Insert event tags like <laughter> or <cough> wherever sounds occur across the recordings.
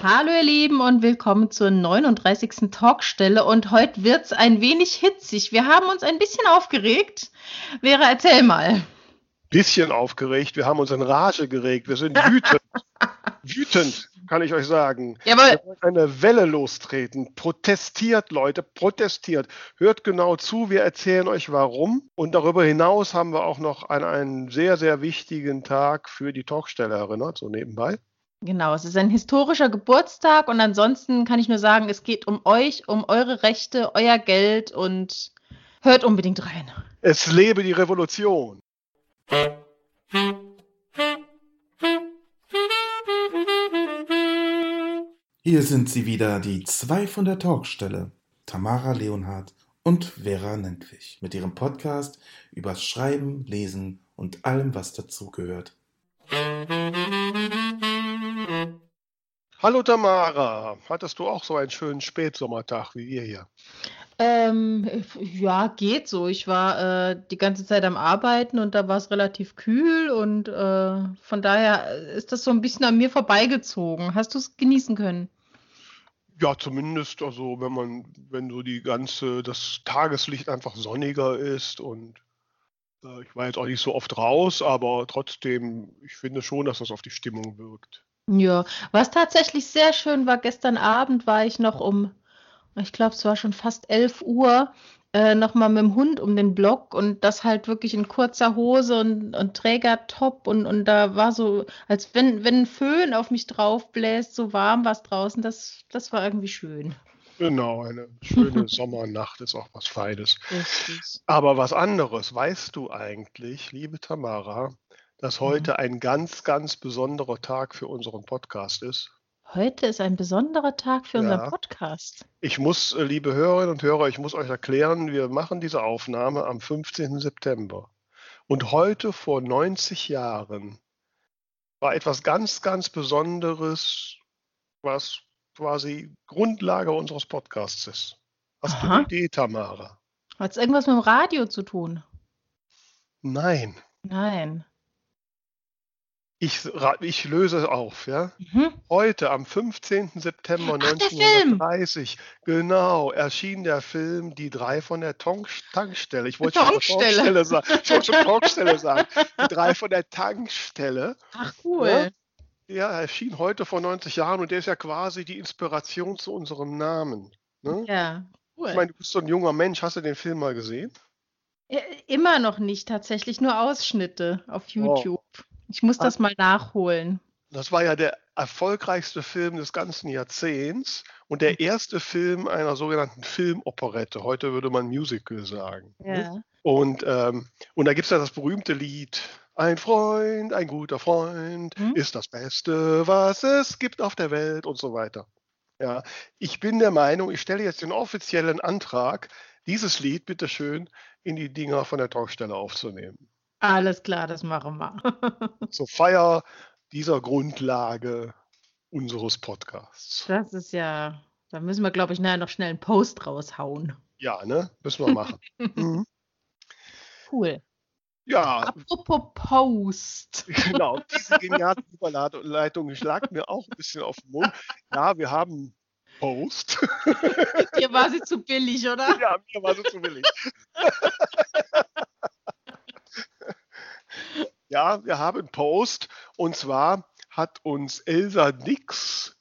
Hallo ihr Lieben und willkommen zur 39. Talkstelle und heute wird es ein wenig hitzig. Wir haben uns ein bisschen aufgeregt. Vera, erzähl mal. Bisschen aufgeregt, wir haben uns in Rage geregt, wir sind wütend. <laughs> wütend, kann ich euch sagen. Jawohl. Eine Welle lostreten. Protestiert, Leute, protestiert. Hört genau zu, wir erzählen euch warum. Und darüber hinaus haben wir auch noch an einen sehr, sehr wichtigen Tag für die Talkstelle erinnert, so nebenbei. Genau, es ist ein historischer Geburtstag und ansonsten kann ich nur sagen, es geht um euch, um eure Rechte, euer Geld und hört unbedingt rein. Es lebe die Revolution. Hier sind sie wieder, die zwei von der Talkstelle, Tamara Leonhardt und Vera Nentwich, mit ihrem Podcast übers Schreiben, Lesen und allem, was dazugehört. Hallo Tamara, hattest du auch so einen schönen Spätsommertag wie wir hier? Ähm, ja, geht so. Ich war äh, die ganze Zeit am Arbeiten und da war es relativ kühl und äh, von daher ist das so ein bisschen an mir vorbeigezogen. Hast du es genießen können? Ja, zumindest, also wenn man, wenn so die ganze, das Tageslicht einfach sonniger ist und äh, ich war jetzt auch nicht so oft raus, aber trotzdem, ich finde schon, dass das auf die Stimmung wirkt. Ja, was tatsächlich sehr schön war, gestern Abend war ich noch um, ich glaube, es war schon fast 11 Uhr, äh, nochmal mit dem Hund um den Block und das halt wirklich in kurzer Hose und, und Trägertop und, und da war so, als wenn, wenn ein Föhn auf mich drauf bläst, so warm war es draußen, das, das war irgendwie schön. Genau, eine schöne <laughs> Sommernacht ist auch was Feines. Richtig. Aber was anderes, weißt du eigentlich, liebe Tamara, dass Mhm. heute ein ganz, ganz besonderer Tag für unseren Podcast ist? Heute ist ein besonderer Tag für unseren Ja. Podcast. Ich muss, äh, liebe Hörerinnen und Hörer, ich muss euch erklären, wir machen diese Aufnahme am 15. September. Und heute vor 90 Jahren war etwas ganz, ganz Besonderes, was quasi Grundlage unseres Podcasts ist. Hast du Aha. eine Idee, Tamara? Hat es irgendwas mit dem Radio zu tun? Nein. Nein. Ich, ich löse es auf, ja? Mhm. Heute, am 15. September Ach, der Film. 1930, genau, erschien der Film Die drei von der Tonk Tankstelle. Ich wollte schon Tankstelle. Sagen. Ich wollte schon Tankstelle sagen. Die drei von der Tankstelle. Ach, cool. Ja, er erschien heute vor 90 Jahren und der ist ja quasi die Inspiration zu unserem Namen. Ne? Ja, cool. Ich meine, du bist so ein junger Mensch. Hast du den Film mal gesehen? Immer noch nicht, tatsächlich nur Ausschnitte auf Oh. Ich muss das mal nachholen. Das war ja der erfolgreichste Film des ganzen Jahrzehnts und der erste Film einer sogenannten Filmoperette. Heute würde man Musical sagen. ne? Ja. Und, ähm, und da gibt es ja das berühmte Lied. Ein Freund, ein guter Freund Hm? ist das Beste, was es gibt auf der Welt und so weiter. Ja, ich bin der Meinung, ich stelle jetzt den offiziellen Antrag, dieses Lied bitteschön in die Dinger von der Talkstelle aufzunehmen. Alles klar, das machen wir. <laughs> Zur Feier dieser Grundlage unseres Podcasts. Das ist ja, da müssen wir, glaube ich, nachher noch schnell einen Post raushauen. Ja, ne? Müssen wir machen. <laughs> Mhm. Cool. Ja, Apropos Post. <laughs> genau. Diese geniale Überleitung lag mir auch ein bisschen auf den Mund. Ja, wir haben Post. Hier war sie zu billig, oder? Ja, mir war sie zu billig. Ja, wir haben Post und zwar hat uns Elsa Nix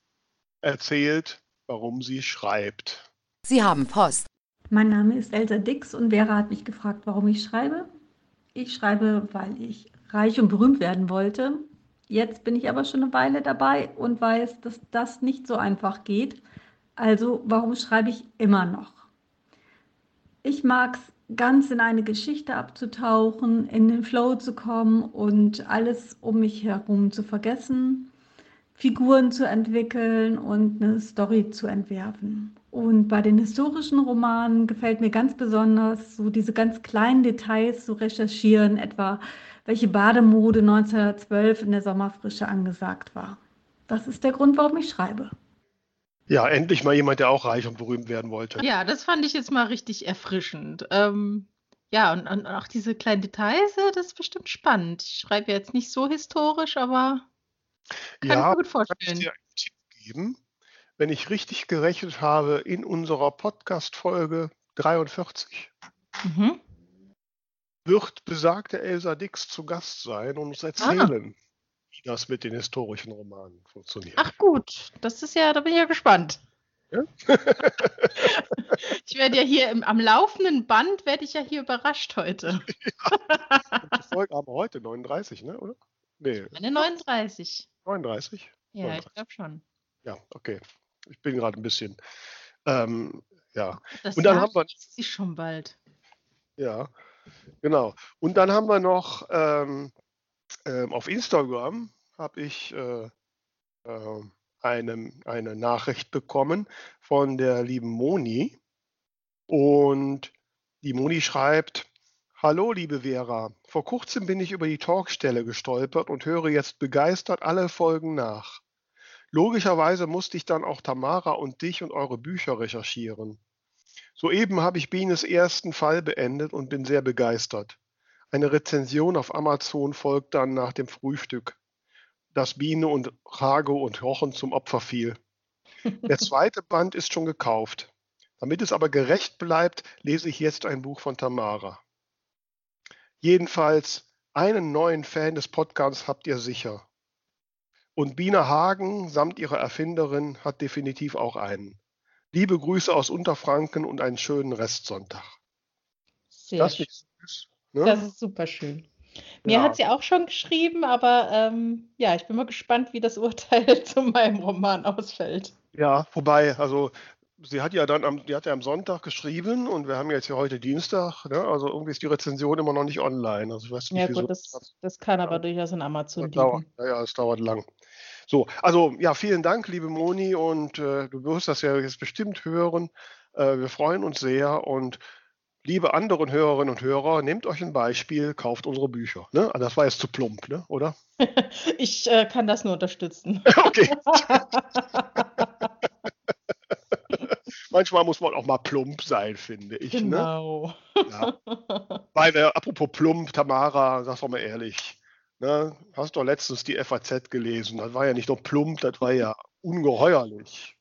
erzählt, warum sie schreibt. Sie haben Post. Mein Name ist Elsa Dix und Vera hat mich gefragt, warum ich schreibe. Ich schreibe, weil ich reich und berühmt werden wollte. Jetzt bin ich aber schon eine Weile dabei und weiß, dass das nicht so einfach geht. Also warum schreibe ich immer noch? Ich mag es, ganz in eine Geschichte abzutauchen, in den Flow zu kommen und alles um mich herum zu vergessen. Figuren zu entwickeln und eine Story zu entwerfen. Und bei den historischen Romanen gefällt mir ganz besonders so diese ganz kleinen Details zu recherchieren, etwa welche Bademode 1912 in der Sommerfrische angesagt war. Das ist der Grund, warum ich schreibe. Ja, endlich mal jemand, der auch reich und berühmt werden wollte. Ja, das fand ich jetzt mal richtig erfrischend. Ähm, ja, und, und auch diese kleinen Details, ja, das ist bestimmt spannend. Ich schreibe jetzt nicht so historisch, aber kann ich Ja, mir gut kann ich vorstellen. dir einen Tipp geben? wenn ich richtig gerechnet habe, in unserer Podcast-Folge 43. Mhm. Wird besagte Elsa Dix zu Gast sein und uns ah. erzählen, ah. Wie das mit den historischen Romanen funktioniert. Ach gut, das ist ja, da bin ich ja gespannt. Ja? ich werde ja hier im, am laufenden Band, werde ich ja hier überrascht heute. ja. <laughs> Die Folge haben wir heute, 39, ne? oder? Nee. Eine 39. 39? Ja, 39. ich glaube schon. Ja, okay. Ich bin gerade ein bisschen. Ähm, ja. Das Und dann haben wir. Sie schon bald. Ja, genau. Und dann haben wir noch ähm, ähm, auf Instagram habe ich äh, äh, eine, eine Nachricht bekommen von der lieben Moni. Und die Moni schreibt, Hallo, liebe Vera. Vor kurzem bin ich über die Talkstelle gestolpert und höre jetzt begeistert alle Folgen nach. Logischerweise musste ich dann auch Tamara und dich und eure Bücher recherchieren. Soeben habe ich Bienes ersten Fall beendet und bin sehr begeistert. Eine Rezension auf Amazon folgt dann nach dem Frühstück, das Biene und Rago und Jochen zum Opfer fiel. Der zweite Band ist schon gekauft. Damit es aber gerecht bleibt, lese ich jetzt ein Buch von Tamara. Jedenfalls einen neuen Fan des Podcasts habt ihr sicher. Und Biene Hagen samt ihrer Erfinderin hat definitiv auch einen. Liebe Grüße aus Unterfranken und einen schönen Restsonntag. Sehr das, schön. Süß, ne? das ist super schön. Mir ja. hat sie auch schon geschrieben, aber ähm, ja, ich bin mal gespannt, wie das Urteil <laughs> zu meinem Roman ausfällt. Ja, wobei, also sie hat ja dann am, die hat ja am Sonntag geschrieben und wir haben jetzt ja heute Dienstag, ne? also irgendwie ist die Rezension immer noch nicht online. Also ich weiß nicht, ja gut, das, das kann aber ja. durchaus in Amazon liegen. Dauert, ja, ja, es dauert lang. So, also ja, vielen Dank, liebe Moni, und äh, du wirst das ja jetzt bestimmt hören. Äh, wir freuen uns sehr und liebe anderen Hörerinnen und Hörer, nehmt euch ein Beispiel, kauft unsere Bücher. Ne? Also das war jetzt zu plump, ne? oder? <laughs> ich äh, kann das nur unterstützen. <laughs> okay. <laughs> manchmal muss man auch mal plump sein, finde ich. Ne? Genau. Ne? Ja. Weil wir, apropos plump, Tamara, sag doch mal ehrlich, ne? hast doch letztens die FAZ gelesen. Das war ja nicht nur plump, das war ja ungeheuerlich.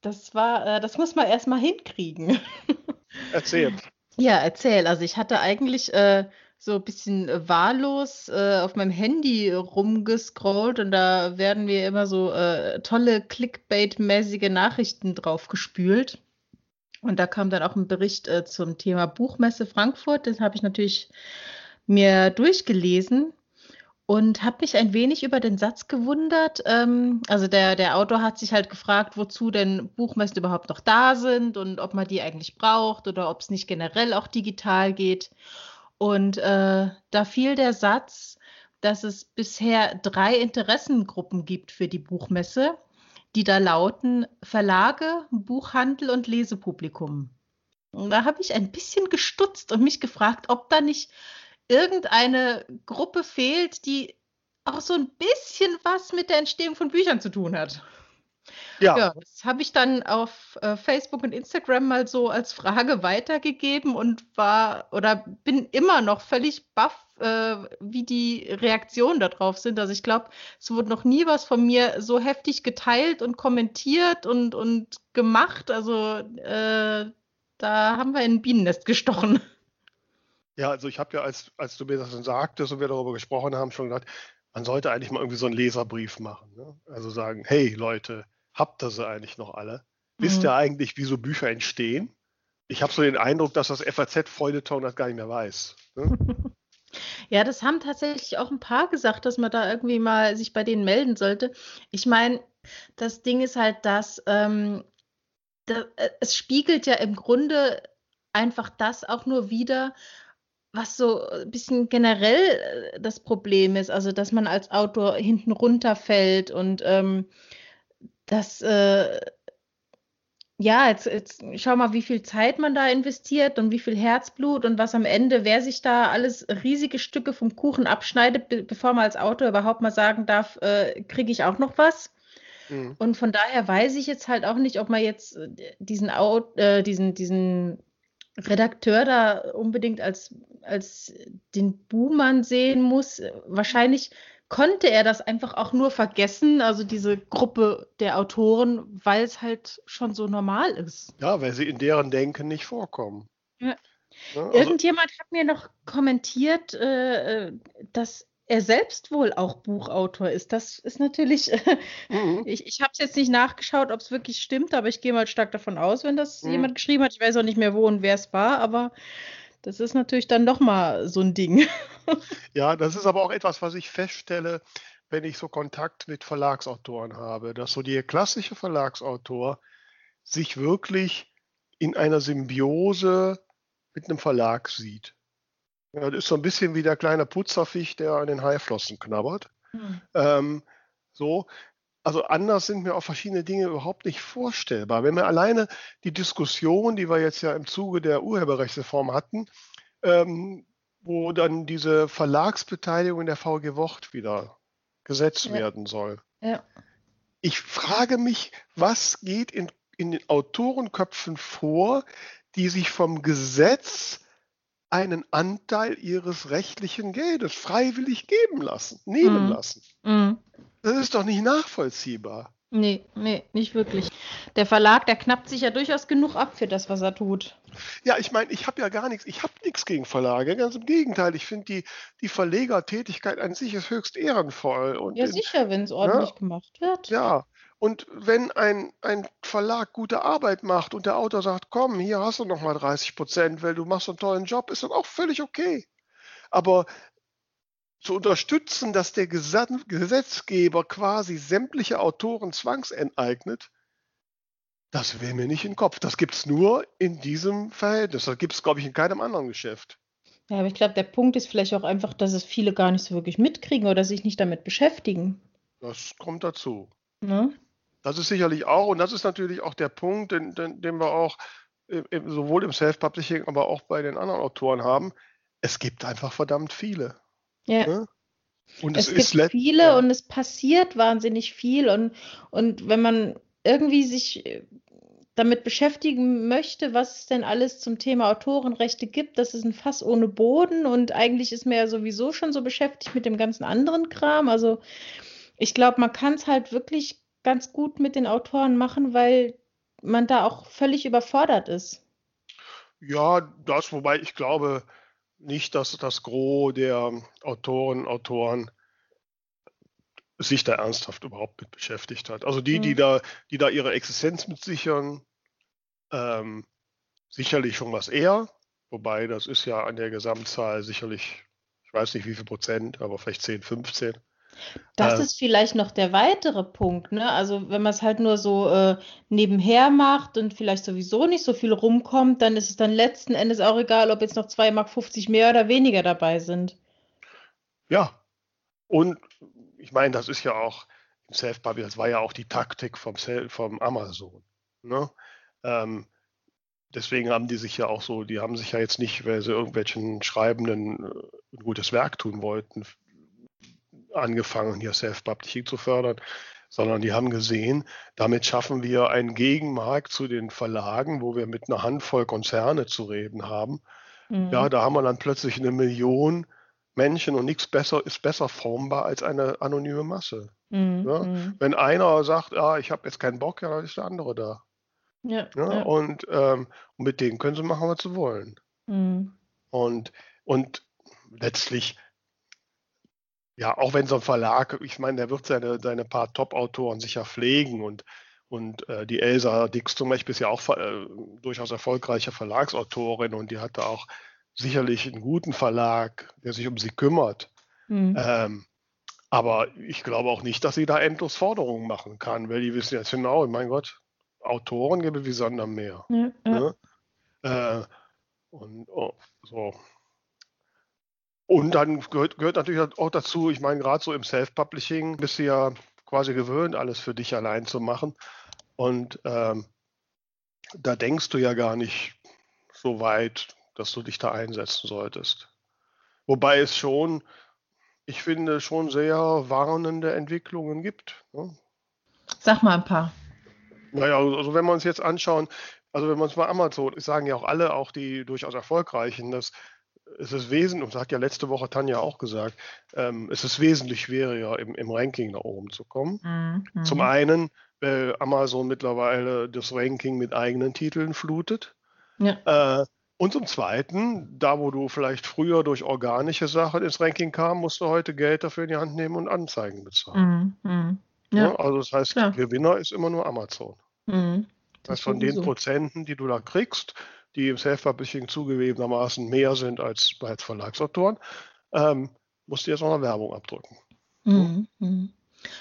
Das war, äh, das muss man erstmal hinkriegen. Erzähl. Ja, erzähl. Also ich hatte eigentlich äh, so ein bisschen äh, wahllos äh, auf meinem Handy rumgescrollt und da werden mir immer so äh, tolle Clickbait-mäßige Nachrichten drauf gespült. Und da kam dann auch ein Bericht äh, zum Thema Buchmesse Frankfurt. Das habe ich natürlich mir durchgelesen und habe mich ein wenig über den Satz gewundert. Ähm, also der, der Autor hat sich halt gefragt, wozu denn Buchmessen überhaupt noch da sind und ob man die eigentlich braucht oder ob es nicht generell auch digital geht. Und äh, da fiel der Satz, dass es bisher drei Interessengruppen gibt für die Buchmesse, die da lauten Verlage, Buchhandel und Lesepublikum. Und da habe ich ein bisschen gestutzt und mich gefragt, ob da nicht irgendeine Gruppe fehlt, die auch so ein bisschen was mit der Entstehung von Büchern zu tun hat. Ja. ja das habe ich dann auf äh, Facebook und Instagram mal so als Frage weitergegeben und war oder bin immer noch völlig baff, äh, wie die Reaktionen darauf sind. Also ich glaube, es wurde noch nie was von mir so heftig geteilt und kommentiert und, und gemacht. Also äh, da haben wir in ein Bienennest gestochen. Ja, also ich habe ja, als, als du mir das dann sagtest und wir darüber gesprochen haben, schon gedacht, man sollte eigentlich mal irgendwie so einen Leserbrief machen. Ne? Also sagen, hey Leute, habt ihr sie eigentlich noch alle? Mhm. Wisst ihr eigentlich, wie so Bücher entstehen? Ich habe so den Eindruck, dass das FAZ-Feuilleton das gar nicht mehr weiß. Ne? <laughs> Ja, das haben tatsächlich auch ein paar gesagt, dass man da irgendwie mal sich bei denen melden sollte. Ich meine, das Ding ist halt, dass ähm, da, äh, es spiegelt ja im Grunde einfach das auch nur wieder, was so ein bisschen generell äh, das Problem ist, also dass man als Autor hinten runterfällt und ähm, das, äh, ja, jetzt, jetzt schau mal, wie viel Zeit man da investiert und wie viel Herzblut und was am Ende, wer sich da alles riesige Stücke vom Kuchen abschneidet, be bevor man als Autor überhaupt mal sagen darf, äh, kriege ich auch noch was. Mhm. Und von daher weiß ich jetzt halt auch nicht, ob man jetzt äh, diesen, äh, diesen, diesen Redakteur da unbedingt als, als den Buhmann sehen muss. Wahrscheinlich konnte er das einfach auch nur vergessen, also diese Gruppe der Autoren, weil es halt schon so normal ist. Ja, weil sie in deren Denken nicht vorkommen. Ja. Ja, also Irgendjemand hat mir noch kommentiert, äh, äh dass er selbst wohl auch Buchautor ist. Das ist natürlich, <laughs> mhm. ich, ich habe es jetzt nicht nachgeschaut, ob es wirklich stimmt, aber ich gehe mal stark davon aus, wenn das mhm. jemand geschrieben hat. Ich weiß auch nicht mehr, wo und wer es war, aber das ist natürlich dann doch mal so ein Ding. <laughs> ja, das ist aber auch etwas, was ich feststelle, wenn ich so Kontakt mit Verlagsautoren habe, dass so der klassische Verlagsautor sich wirklich in einer Symbiose mit einem Verlag sieht. Ja, das ist so ein bisschen wie der kleine Putzerfisch, der an den Haiflossen knabbert. Hm. Ähm, so, also anders sind mir auch verschiedene Dinge überhaupt nicht vorstellbar. Wenn wir alleine die Diskussion, die wir jetzt ja im Zuge der Urheberrechtsreform hatten, ähm, wo dann diese Verlagsbeteiligung der VG Wort wieder gesetzt ja. werden soll. Ja. Ich frage mich, was geht in, in den Autorenköpfen vor, die sich vom Gesetz einen Anteil ihres rechtlichen Geldes freiwillig geben lassen, nehmen mm. lassen. Mm. Das ist doch nicht nachvollziehbar. Nee, nee, nicht wirklich. Der Verlag, der knappt sich ja durchaus genug ab für das, was er tut. Ja, ich meine, ich habe ja gar nichts, ich habe nichts gegen Verlage. Ganz im Gegenteil, ich finde die, die Verlegertätigkeit an sich ist höchst ehrenvoll. Und ja, sicher, wenn es ordentlich ja, gemacht wird. Ja, und wenn ein, ein Verlag gute Arbeit macht und der Autor sagt, komm, hier hast du nochmal 30 Prozent, weil du machst einen tollen Job, ist das auch völlig okay. Aber zu unterstützen, dass der Gesetzgeber quasi sämtliche Autoren zwangsenteignet, das wäre mir nicht in den Kopf. Das gibt es nur in diesem Verhältnis. Das gibt es, glaube ich, in keinem anderen Geschäft. Ja, aber ich glaube, der Punkt ist vielleicht auch einfach, dass es viele gar nicht so wirklich mitkriegen oder sich nicht damit beschäftigen. Das kommt dazu. Ne? Das ist sicherlich auch, und das ist natürlich auch der Punkt, den, den, den wir auch sowohl im Self-Publishing, aber auch bei den anderen Autoren haben. Es gibt einfach verdammt viele. Ja. Ne? Und es, es gibt viele ja. und es passiert wahnsinnig viel. Und, und wenn man irgendwie sich äh, damit beschäftigen möchte, was es denn alles zum Thema Autorenrechte gibt, das ist ein Fass ohne Boden und eigentlich ist man ja sowieso schon so beschäftigt mit dem ganzen anderen Kram. Also ich glaube, man kann es halt wirklich ganz gut mit den Autoren machen, weil man da auch völlig überfordert ist. Ja, das, wobei ich glaube, nicht, dass das Gros der Autoren, Autoren sich da ernsthaft überhaupt mit beschäftigt hat. Also die, mhm. die da, die da ihre Existenz mit sichern, ähm, sicherlich schon was eher, wobei das ist ja an der Gesamtzahl sicherlich, ich weiß nicht wie viel Prozent, aber vielleicht 10, 15. Das äh, ist vielleicht noch der weitere Punkt, ne? Also wenn man es halt nur so äh, nebenher macht und vielleicht sowieso nicht so viel rumkommt, dann ist es dann letzten Endes auch egal, ob jetzt noch 2,50 Mark mehr oder weniger dabei sind. Ja. Und ich meine, das ist ja auch im Self-Publishing, das war ja auch die Taktik vom, vom Amazon. Ne? Ähm, deswegen haben die sich ja auch so, die haben sich ja jetzt nicht, weil sie irgendwelchen Schreibenden äh, ein gutes Werk tun wollten, angefangen, hier Self-Publishing zu fördern, sondern die haben gesehen, damit schaffen wir einen Gegenmarkt zu den Verlagen, wo wir mit einer Handvoll Konzerne zu reden haben. Mhm. Ja, da haben wir dann plötzlich eine Million Menschen und nichts besser ist besser formbar als eine anonyme Masse. Mhm. Ja? Mhm. Wenn einer sagt, ah, ich habe jetzt keinen Bock, ja, dann ist der andere da. Ja, ja, ja. Und, ähm, und mit denen können sie machen, was sie wollen. Mhm. Und, und letztlich ja, auch wenn so ein Verlag, ich meine, der wird seine, seine paar Top-Autoren sicher pflegen und, und äh, die Elsa Dix zum Beispiel ist ja auch äh, durchaus erfolgreiche Verlagsautorin und die hat da auch sicherlich einen guten Verlag, der sich um sie kümmert. Mhm. Ähm, aber ich glaube auch nicht, dass sie da endlos Forderungen machen kann, weil die wissen jetzt genau, mein Gott, Autoren gibt es wie Sand am Meer. Ja, ja. Ne? Äh, und oh, so. Und dann gehört, gehört natürlich auch dazu, ich meine, gerade so im Self-Publishing bist du ja quasi gewöhnt, alles für dich allein zu machen. Und ähm, da denkst du ja gar nicht so weit, dass du dich da einsetzen solltest. Wobei es schon, ich finde, schon sehr warnende Entwicklungen gibt. Ne? Sag mal ein paar. Naja, also wenn wir uns jetzt anschauen, also wenn wir uns mal Amazon, sagen ja auch alle, auch die durchaus erfolgreichen, dass es ist wesentlich, und das hat ja letzte Woche Tanja auch gesagt, ähm, es ist wesentlich schwieriger, im, im Ranking nach oben zu kommen. Mhm. Zum einen, weil Amazon mittlerweile das Ranking mit eigenen Titeln flutet. Ja. Äh, und zum Zweiten, da wo du vielleicht früher durch organische Sachen ins Ranking kam, musst du heute Geld dafür in die Hand nehmen und Anzeigen bezahlen. Mhm. mhm. Ja. Ja, also das heißt. Gewinner ist immer nur Amazon. Mhm. Das heißt, von den Prozenten, die du da kriegst, die im Self-Publishing zugegebenermaßen mehr sind als bei Verlagsautoren, ähm, musst du jetzt noch eine Werbung abdrücken. Mhm. Mhm.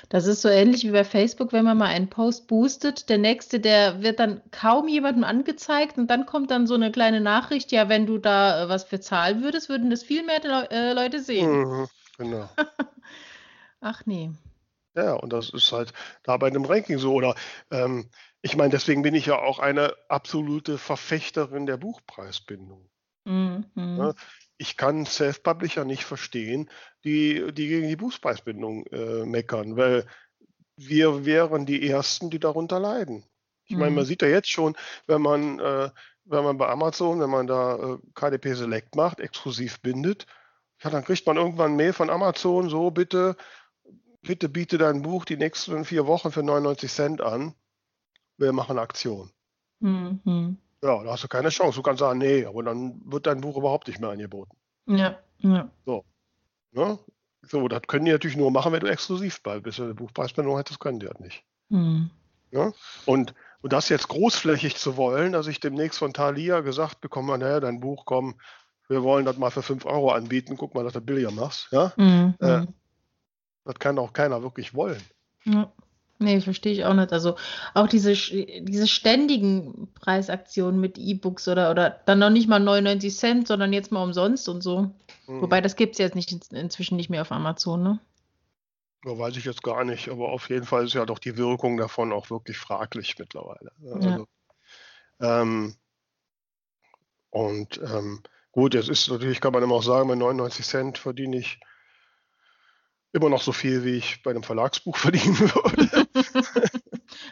Das ist so ähnlich wie bei Facebook, wenn man mal einen Post boostet. Der nächste, der wird dann kaum jemandem angezeigt und dann kommt dann so eine kleine Nachricht, ja, wenn du da äh, was für zahlen würdest, würden das viel mehr Le äh, Leute sehen. Mhm, genau. <laughs> Ach nee. Ja, und das ist halt da bei einem Ranking so. Oder ähm, ich meine, deswegen bin ich ja auch eine absolute Verfechterin der Buchpreisbindung. Mhm. Ja, ich kann Self-Publisher nicht verstehen, die, die gegen die Buchpreisbindung äh, meckern, weil wir wären die Ersten, die darunter leiden. Ich meine, man mhm. sieht ja jetzt schon, wenn man, äh, wenn man bei Amazon, wenn man da äh, KDP Select macht, exklusiv bindet, ja, dann kriegt man irgendwann Mail von Amazon, so bitte, bitte biete dein Buch die nächsten vier Wochen für 99 Cent an. Wir machen Aktion. Mhm. Ja, da hast du keine Chance. Du kannst sagen, nee, aber dann wird dein Buch überhaupt nicht mehr angeboten. Ja, ja. So. Ne? So, das können die natürlich nur machen, wenn du exklusiv bist. Wenn du Buchpreisbindung hättest, können die das nicht. Mhm. Ja? Und, und das jetzt großflächig zu wollen, dass ich demnächst von Thalia gesagt bekomme, naja, dein Buch, komm, wir wollen das mal für 5 Euro anbieten, guck mal, dass du billiger machst. Ja? Mhm. Äh, das kann auch keiner wirklich wollen. Ja. Nee, verstehe ich auch nicht. Also auch diese, diese ständigen Preisaktionen mit E-Books oder, oder dann noch nicht mal 99 Cent, sondern jetzt mal umsonst und so. Mhm. Wobei das gibt es jetzt nicht, inzwischen nicht mehr auf Amazon, ne? Ja, weiß ich jetzt gar nicht, aber auf jeden Fall ist ja doch die Wirkung davon auch wirklich fraglich mittlerweile. Also, ja. ähm, und ähm, gut, jetzt ist natürlich, kann man immer auch sagen, mit 99 Cent verdiene ich immer noch so viel, wie ich bei einem Verlagsbuch <laughs> verdienen würde. <laughs>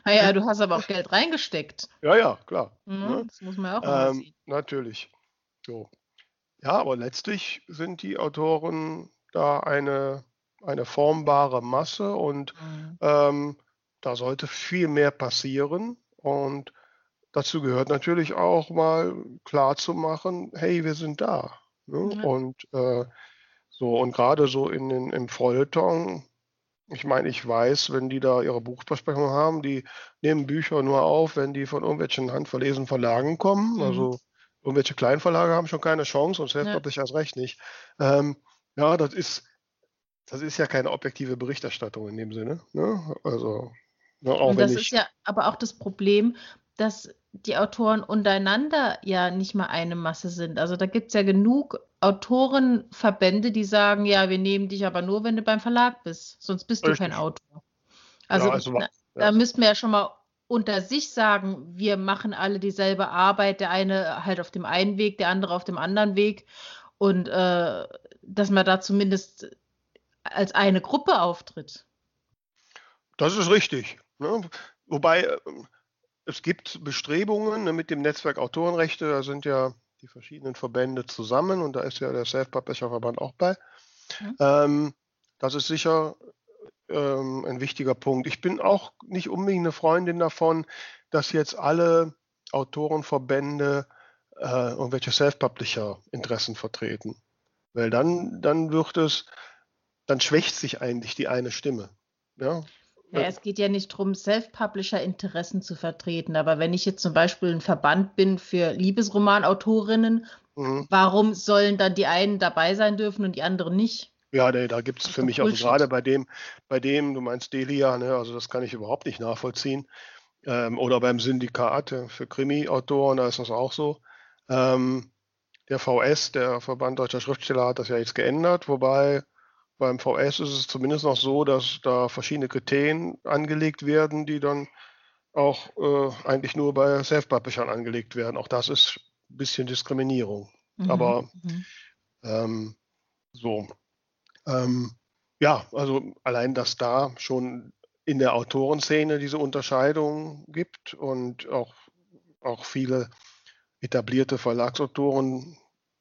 naja, du hast aber auch Geld reingesteckt. Ja, ja, klar. Mhm, ne? Das muss man auch ähm, sehen. Natürlich. So. Ja, aber letztlich sind die Autoren da eine, eine formbare Masse und mhm. ähm, da sollte viel mehr passieren. Und dazu gehört natürlich auch mal klar zu machen, hey, wir sind da. Ne? Mhm. Und äh, so, und gerade so in den, im Feuilleton, ich meine, ich weiß, wenn die da ihre Buchbesprechung haben, die nehmen Bücher nur auf, wenn die von irgendwelchen handverlesenen Verlagen kommen. Mhm. Also irgendwelche Kleinverlage haben schon keine Chance und selbst ja. ich erst recht nicht. Ähm, ja, das ist, das ist ja keine objektive Berichterstattung in dem Sinne. Ne? Also, ne, auch und das ist ja aber auch das Problem, dass die Autoren untereinander ja nicht mal eine Masse sind. Also da gibt es ja genug Autorenverbände, die sagen, ja, wir nehmen dich aber nur, wenn du beim Verlag bist, sonst bist Richtig. du kein Autor. Also, ja, also ja. da müssten wir ja schon mal unter sich sagen, wir machen alle dieselbe Arbeit, der eine halt auf dem einen Weg, der andere auf dem anderen Weg und äh, dass man da zumindest als eine Gruppe auftritt. Das ist richtig. Ne? Wobei ähm, es gibt Bestrebungen ne, mit dem Netzwerk Autorenrechte, da sind ja die verschiedenen Verbände zusammen und da ist ja der Self-Publisher-Verband auch bei. Mhm. Ähm, das ist sicher ähm, ein wichtiger Punkt. Ich bin auch nicht unbedingt eine Freundin davon, dass jetzt alle Autorenverbände äh, irgendwelche Self-Publisher-Interessen vertreten. Weil dann, dann wird es, dann schwächt sich eigentlich die eine Stimme. Ja, ja, es geht ja nicht darum, Self-Publisher-Interessen zu vertreten. Aber wenn ich jetzt zum Beispiel ein Verband bin für Liebesromanautorinnen, mhm. warum sollen dann die einen dabei sein dürfen und die anderen nicht? Ja, nee, da gibt es für mich, also gerade bei dem, bei dem, du meinst Delia, ne, also das kann ich überhaupt nicht nachvollziehen. Ähm, oder beim Syndikat für Krimi-Autoren, da ist das auch so. Ähm, der VS, der Verband Deutscher Schriftsteller, hat das ja jetzt geändert, wobei beim VS ist es zumindest noch so, dass da verschiedene Kriterien angelegt werden, die dann auch äh, eigentlich nur bei Self-Publishern angelegt werden. Auch das ist ein bisschen Diskriminierung. Mhm. Aber mhm. Ähm, so. Ähm, ja, also allein, dass da schon in der Autorenszene diese Unterscheidung gibt und auch, auch viele etablierte Verlagsautoren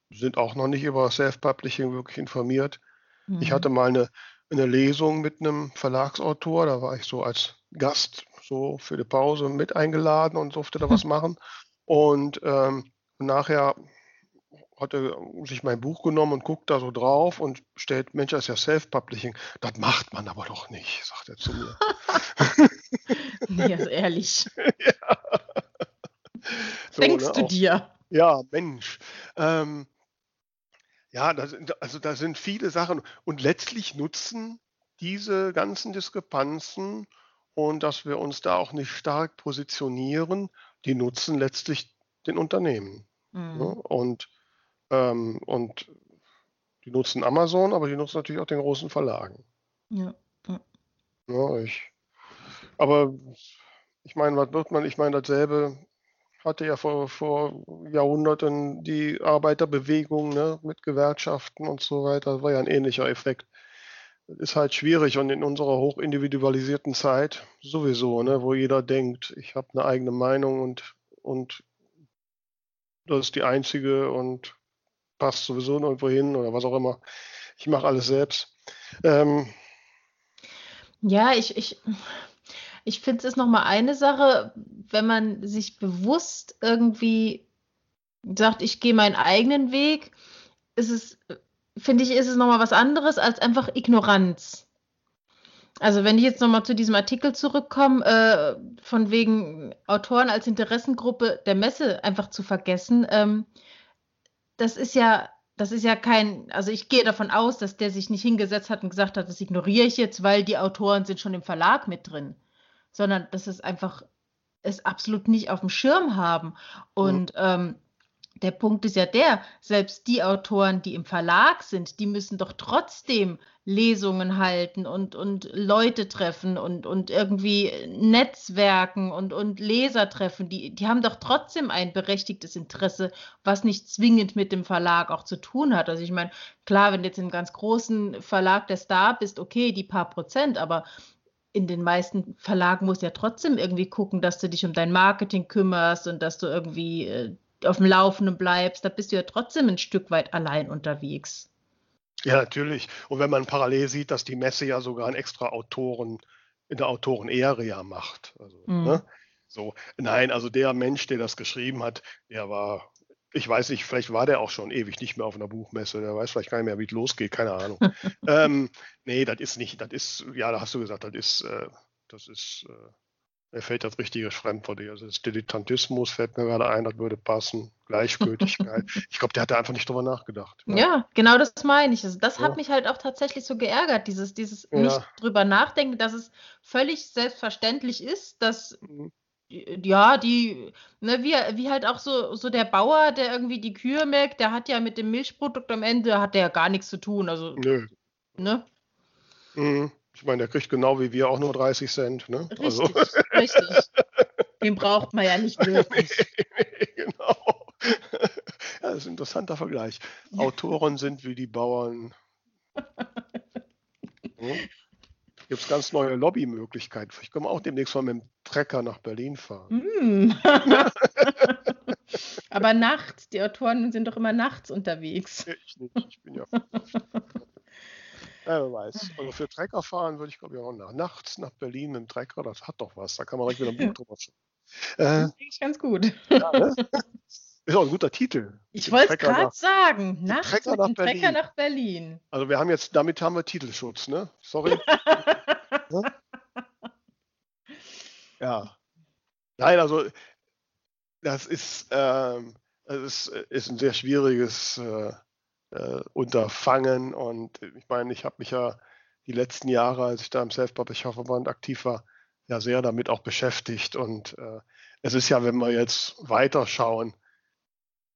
sind auch noch nicht über Self-Publishing wirklich informiert. Mhm. Ich hatte mal eine, eine Lesung mit einem Verlagsautor, da war ich so als Gast so für die Pause mit eingeladen und durfte da was <laughs> machen. Und ähm, nachher hat er sich mein Buch genommen und guckt da so drauf und stellt, Mensch, das ist ja Self-Publishing. Das macht man aber doch nicht, sagt er zu mir. nee, also ehrlich. ja. So, <laughs> Denkst ne, du auch- dir? Ja, Mensch. Ähm, ja, da sind, also da sind viele Sachen und letztlich nutzen diese ganzen Diskrepanzen und dass wir uns da auch nicht stark positionieren, die nutzen letztlich den Unternehmen. Ne? Mhm. Und, ähm, und die nutzen Amazon, aber die nutzen natürlich auch den großen Verlagen. Ja. Ja, ich, aber ich meine, was wird man? Ich meine, dasselbe hatte ja vor, vor Jahrhunderten die Arbeiterbewegung ne, mit Gewerkschaften und so weiter. Das war ja ein ähnlicher Effekt. Ist halt schwierig und in unserer hochindividualisierten Zeit sowieso, ne, wo jeder denkt, ich habe eine eigene Meinung und, und das ist die einzige und passt sowieso nirgendwo hin oder was auch immer. Ich mache alles selbst. Ähm, Ja, ich, ich, ich finde es ist nochmal eine Sache, wenn man sich bewusst irgendwie sagt, ich gehe meinen eigenen Weg, ist es, finde ich, ist es nochmal was anderes als einfach Ignoranz. Also wenn ich jetzt nochmal zu diesem Artikel zurückkomme, äh, von wegen Autoren als Interessengruppe der Messe einfach zu vergessen, ähm, das ist ja, das ist ja kein, also ich gehe davon aus, dass der sich nicht hingesetzt hat und gesagt hat, das ignoriere ich jetzt, weil die Autoren sind schon im Verlag mit drin, sondern dass es einfach es absolut nicht auf dem Schirm haben. Und ähm, der Punkt ist ja der, selbst die Autoren, die im Verlag sind, die müssen doch trotzdem Lesungen halten und, und Leute treffen und, und irgendwie Netzwerken und, und Leser treffen. Die, die haben doch trotzdem ein berechtigtes Interesse, was nicht zwingend mit dem Verlag auch zu tun hat. Also ich meine, klar, wenn du jetzt in einem ganz großen Verlag der Star bist, okay, die paar Prozent, aber in den meisten Verlagen musst du ja trotzdem irgendwie gucken, dass du dich um dein Marketing kümmerst und dass du irgendwie äh, auf dem Laufenden bleibst. Da bist du ja trotzdem ein Stück weit allein unterwegs. Ja, natürlich. Und wenn man parallel sieht, dass die Messe ja sogar einen extra Autoren in der Autoren-Area macht. Also, Mhm. ne? So, nein, also der Mensch, der das geschrieben hat, der war, ich weiß nicht, vielleicht war der auch schon ewig nicht mehr auf einer Buchmesse, der weiß vielleicht gar nicht mehr, wie es losgeht, keine Ahnung. <laughs> ähm, nee, das ist nicht, das ist, ja, da hast du gesagt, das ist, äh, das ist, äh, mir fällt das richtige Fremdwort. Also das Dilettantismus fällt mir gerade ein, das würde passen. Gleichgültigkeit. <laughs> ich glaube, der hat da einfach nicht drüber nachgedacht. Ja, genau das meine ich. Also das Ja. hat mich halt auch tatsächlich so geärgert, dieses, dieses Ja. nicht drüber nachdenken, dass es völlig selbstverständlich ist, dass Mhm. Ja, die, ne, wie, wie halt auch so, so der Bauer, der irgendwie die Kühe melkt, der hat ja mit dem Milchprodukt am Ende hat der ja gar nichts zu tun. Also, Nö. ne? Mhm. Ich meine, der kriegt genau wie wir auch nur 30 Cent. Ne? Richtig, richtig. Den braucht man ja nicht <laughs> wirklich. genau. Ja, das ist ein interessanter Vergleich. Autoren sind wie die Bauern. <laughs> Hm? Gibt es ganz neue Lobbymöglichkeiten. Vielleicht können wir auch demnächst mal mit dem Trecker nach Berlin fahren. Mm. <laughs> Aber nachts, die Autoren sind doch immer nachts unterwegs. Ich nicht, ich bin ja. Ja, wer weiß. Also für Trecker fahren würde ich glaube ich auch nach. Nachts nach Berlin mit dem Trecker, das hat doch was. Da kann man direkt wieder ein Buch drüber schreiben. <laughs> Äh, Das ich ganz gut. ja, ne? Ist auch ein guter Titel. Ich wollte es gerade sagen. Nachts Trecker nach dem Trecker Berlin. nach Berlin. Also wir haben jetzt, damit haben wir Titelschutz, ne? Sorry. <laughs> Ne? Ja. Nein, also das ist, ähm, das ist, ist ein sehr schwieriges äh, äh, Unterfangen und ich meine, ich habe mich ja die letzten Jahre, als ich da im Self-Publisher-Verband aktiv war, ja sehr damit auch beschäftigt und äh, es ist ja, wenn wir jetzt weiterschauen,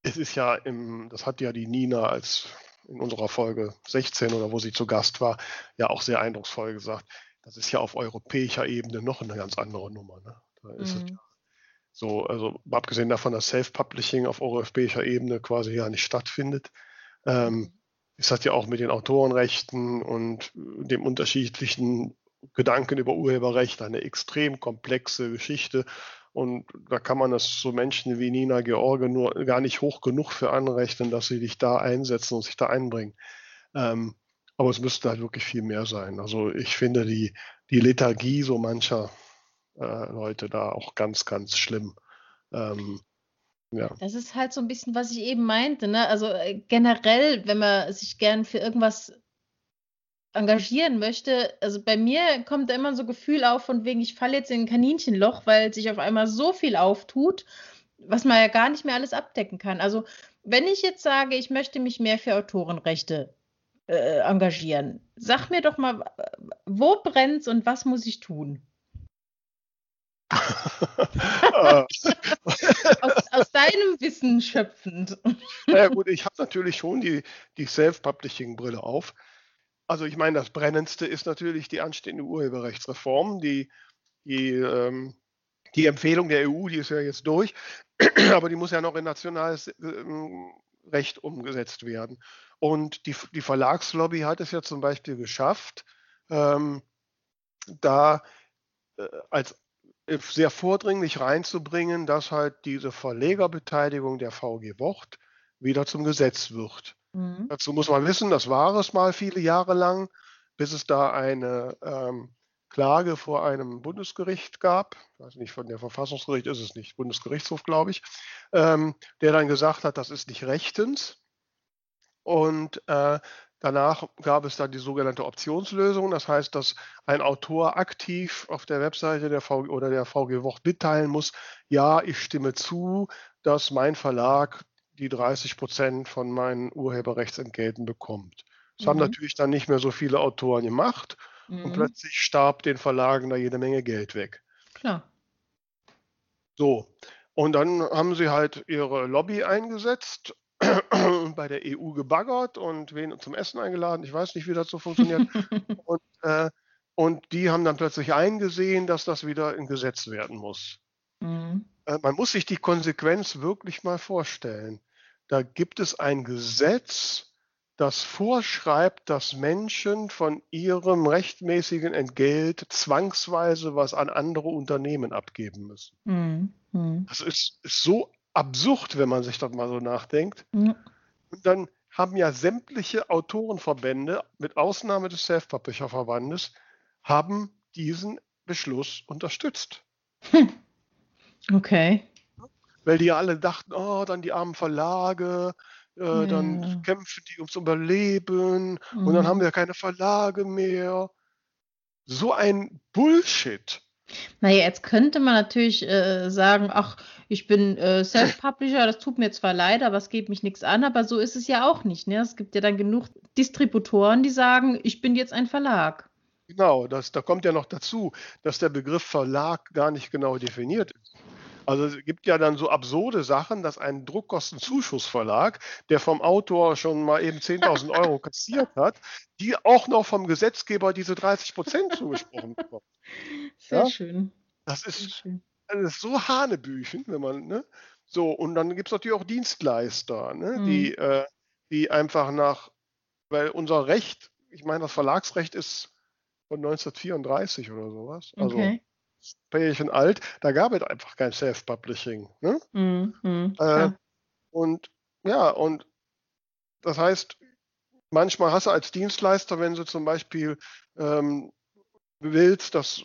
es ist ja im, das hat ja die Nina als in unserer Folge 16 oder wo sie zu Gast war, ja auch sehr eindrucksvoll gesagt. Das ist ja auf europäischer Ebene noch eine ganz andere Nummer. Ne? Da ist es Mhm. ja so, also abgesehen davon, dass Self-Publishing auf europäischer Ebene quasi ja nicht stattfindet, ähm, es hat ja auch mit den Autorenrechten und dem unterschiedlichen Gedanken über Urheberrecht eine extrem komplexe Geschichte. Und da kann man es so Menschen wie Nina George nur gar nicht hoch genug für anrechnen, dass sie dich da einsetzen und sich da einbringen. Ähm, aber es müsste halt wirklich viel mehr sein. Also ich finde die, die Lethargie so mancher äh, Leute da auch ganz, ganz schlimm. Ähm, ja. Das ist halt so ein bisschen, was ich eben meinte. Ne? Also äh, generell, wenn man sich gern für irgendwas engagieren möchte, also bei mir kommt da immer so Gefühl auf, von wegen, ich falle jetzt in ein Kaninchenloch, weil sich auf einmal so viel auftut, was man ja gar nicht mehr alles abdecken kann. Also wenn ich jetzt sage, ich möchte mich mehr für Autorenrechte äh, engagieren, sag mir doch mal, wo brennt's und was muss ich tun? <laughs> aus, aus, deinem Wissen schöpfend. naja gut, ich habe natürlich schon die, die Self-Publishing-Brille auf. Also ich meine, das Brennendste ist natürlich die anstehende Urheberrechtsreform. Die, die, ähm, die Empfehlung der EU, die ist ja jetzt durch, <clears throat> aber die muss ja noch in nationales ähm, Recht umgesetzt werden. Und die, die Verlagslobby hat es ja zum Beispiel geschafft, ähm, da äh, als äh, sehr vordringlich reinzubringen, dass halt diese Verlegerbeteiligung der VG Wort wieder zum Gesetz wird. Mhm. Dazu muss man wissen, das war es mal viele Jahre lang, bis es da eine ähm, Klage vor einem Bundesgericht gab, also nicht von der Verfassungsgericht ist es nicht, Bundesgerichtshof, glaube ich, ähm, der dann gesagt hat, das ist nicht rechtens. Und äh, danach gab es dann die sogenannte Optionslösung. Das heißt, dass ein Autor aktiv auf der Webseite der VG oder der VG Wort mitteilen muss, ja, ich stimme zu, dass mein Verlag die 30 Prozent von meinen Urheberrechtsentgelten bekommt. Das mhm. haben natürlich dann nicht mehr so viele Autoren gemacht mhm. und plötzlich starb den Verlagen da jede Menge Geld weg. Klar. So, und dann haben sie halt ihre Lobby eingesetzt <clears throat> bei der EU gebaggert und wen zum Essen eingeladen. Ich weiß nicht, wie das so funktioniert. <laughs> und, äh, und die haben dann plötzlich eingesehen, dass das wieder in Gesetz werden muss. Mhm. Äh, man muss sich die Konsequenz wirklich mal vorstellen. Da gibt es ein Gesetz, das vorschreibt, dass Menschen von ihrem rechtmäßigen Entgelt zwangsweise was an andere Unternehmen abgeben müssen. Mhm. mhm. Das ist, ist, so absurd, wenn man sich das mal so nachdenkt. Mhm. Und dann haben ja sämtliche Autorenverbände, mit Ausnahme des Self-Publisher-Verbandes, haben diesen Beschluss unterstützt. Hm. Okay. Weil die alle dachten, oh, dann die armen Verlage, äh, ja. dann kämpfen die ums Überleben mhm. und dann haben mhm. wir keine Verlage mehr. So ein Bullshit. Naja, jetzt könnte man natürlich äh, sagen, ach, ich bin äh, Self-Publisher, das tut mir zwar leid, aber es geht mich nichts an, aber so ist es ja auch nicht. Ne? Es gibt ja dann genug Distributoren, die sagen, ich bin jetzt ein Verlag. Genau, das, da kommt ja noch dazu, dass der Begriff Verlag gar nicht genau definiert. Also es gibt ja dann so absurde Sachen, dass ein Druckkostenzuschussverlag, der vom Autor schon mal eben 10.000 <laughs> Euro kassiert hat, die auch noch vom Gesetzgeber diese 30 Prozent <laughs> zugesprochen bekommt. Sehr ja? schön. Das ist, das ist so Hanebüchen, wenn man, ne? So, und dann gibt es natürlich auch Dienstleister, ne? Mhm. die, äh, die einfach nach, weil unser Recht, ich meine, das Verlagsrecht ist von 1934 oder sowas. Also okay. Pärchen alt, da gab es einfach kein Self-Publishing. Ne? Mm, mm, äh, und ja, und das heißt, manchmal hast du als Dienstleister, wenn du zum Beispiel ähm, willst, dass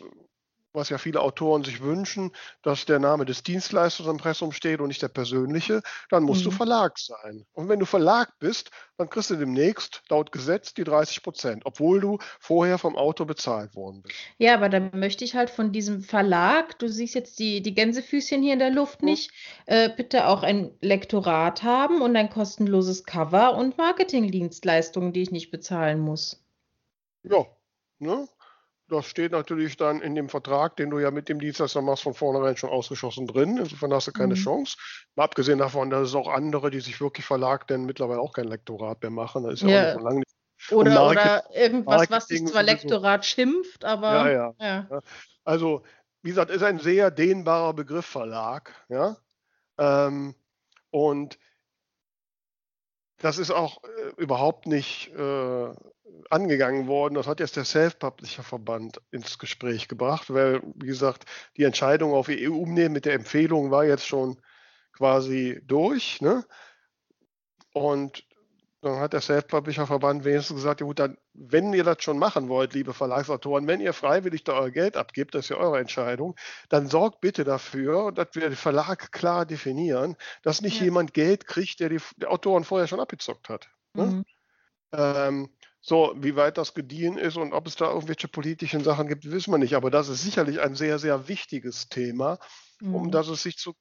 was ja viele Autoren sich wünschen, dass der Name des Dienstleisters im Impressum steht und nicht der persönliche, dann musst mhm. du Verlag sein. Und wenn du Verlag bist, dann kriegst du demnächst laut Gesetz die 30 Prozent, obwohl du vorher vom Autor bezahlt worden bist. Ja, aber dann möchte ich halt von diesem Verlag, du siehst jetzt die, die Gänsefüßchen hier in der Luft mhm. nicht, äh, bitte auch ein Lektorat haben und ein kostenloses Cover und Marketingdienstleistungen, die ich nicht bezahlen muss. Ja, ne? Das steht natürlich dann in dem Vertrag, den du ja mit dem Dienstleister machst, von vornherein schon ausgeschossen drin. Insofern hast du keine mhm. Chance. Mal abgesehen davon, dass es auch andere, die sich wirklich Verlag denn mittlerweile auch kein Lektorat mehr machen. Das ist ja, ja. auch noch lange nicht. Oder, oder irgendwas, was sich zwar Lektorat so. schimpft, aber. Ja, ja, ja. Also, wie gesagt, ist ein sehr dehnbarer Begriff Verlag. Ja. Ähm, und das ist auch äh, überhaupt nicht äh, angegangen worden. Das hat jetzt der Self-Publisher-Verband ins Gespräch gebracht, weil, wie gesagt, die Entscheidung auf EU nehmen mit der Empfehlung war jetzt schon quasi durch. Ne? Und dann hat der Self-Publisher-Verband wenigstens gesagt, ja gut, dann, wenn ihr das schon machen wollt, liebe Verlagsautoren, wenn ihr freiwillig da euer Geld abgibt, das ist ja eure Entscheidung, dann sorgt bitte dafür, dass wir den Verlag klar definieren, dass nicht ja. jemand Geld kriegt, der die, die, Autoren vorher schon abgezockt hat. Ne? Mhm. Ähm, so, wie weit das gediehen ist und ob es da irgendwelche politischen Sachen gibt, wissen wir nicht. Aber das ist sicherlich ein sehr, sehr wichtiges Thema, mhm. um das es sich zu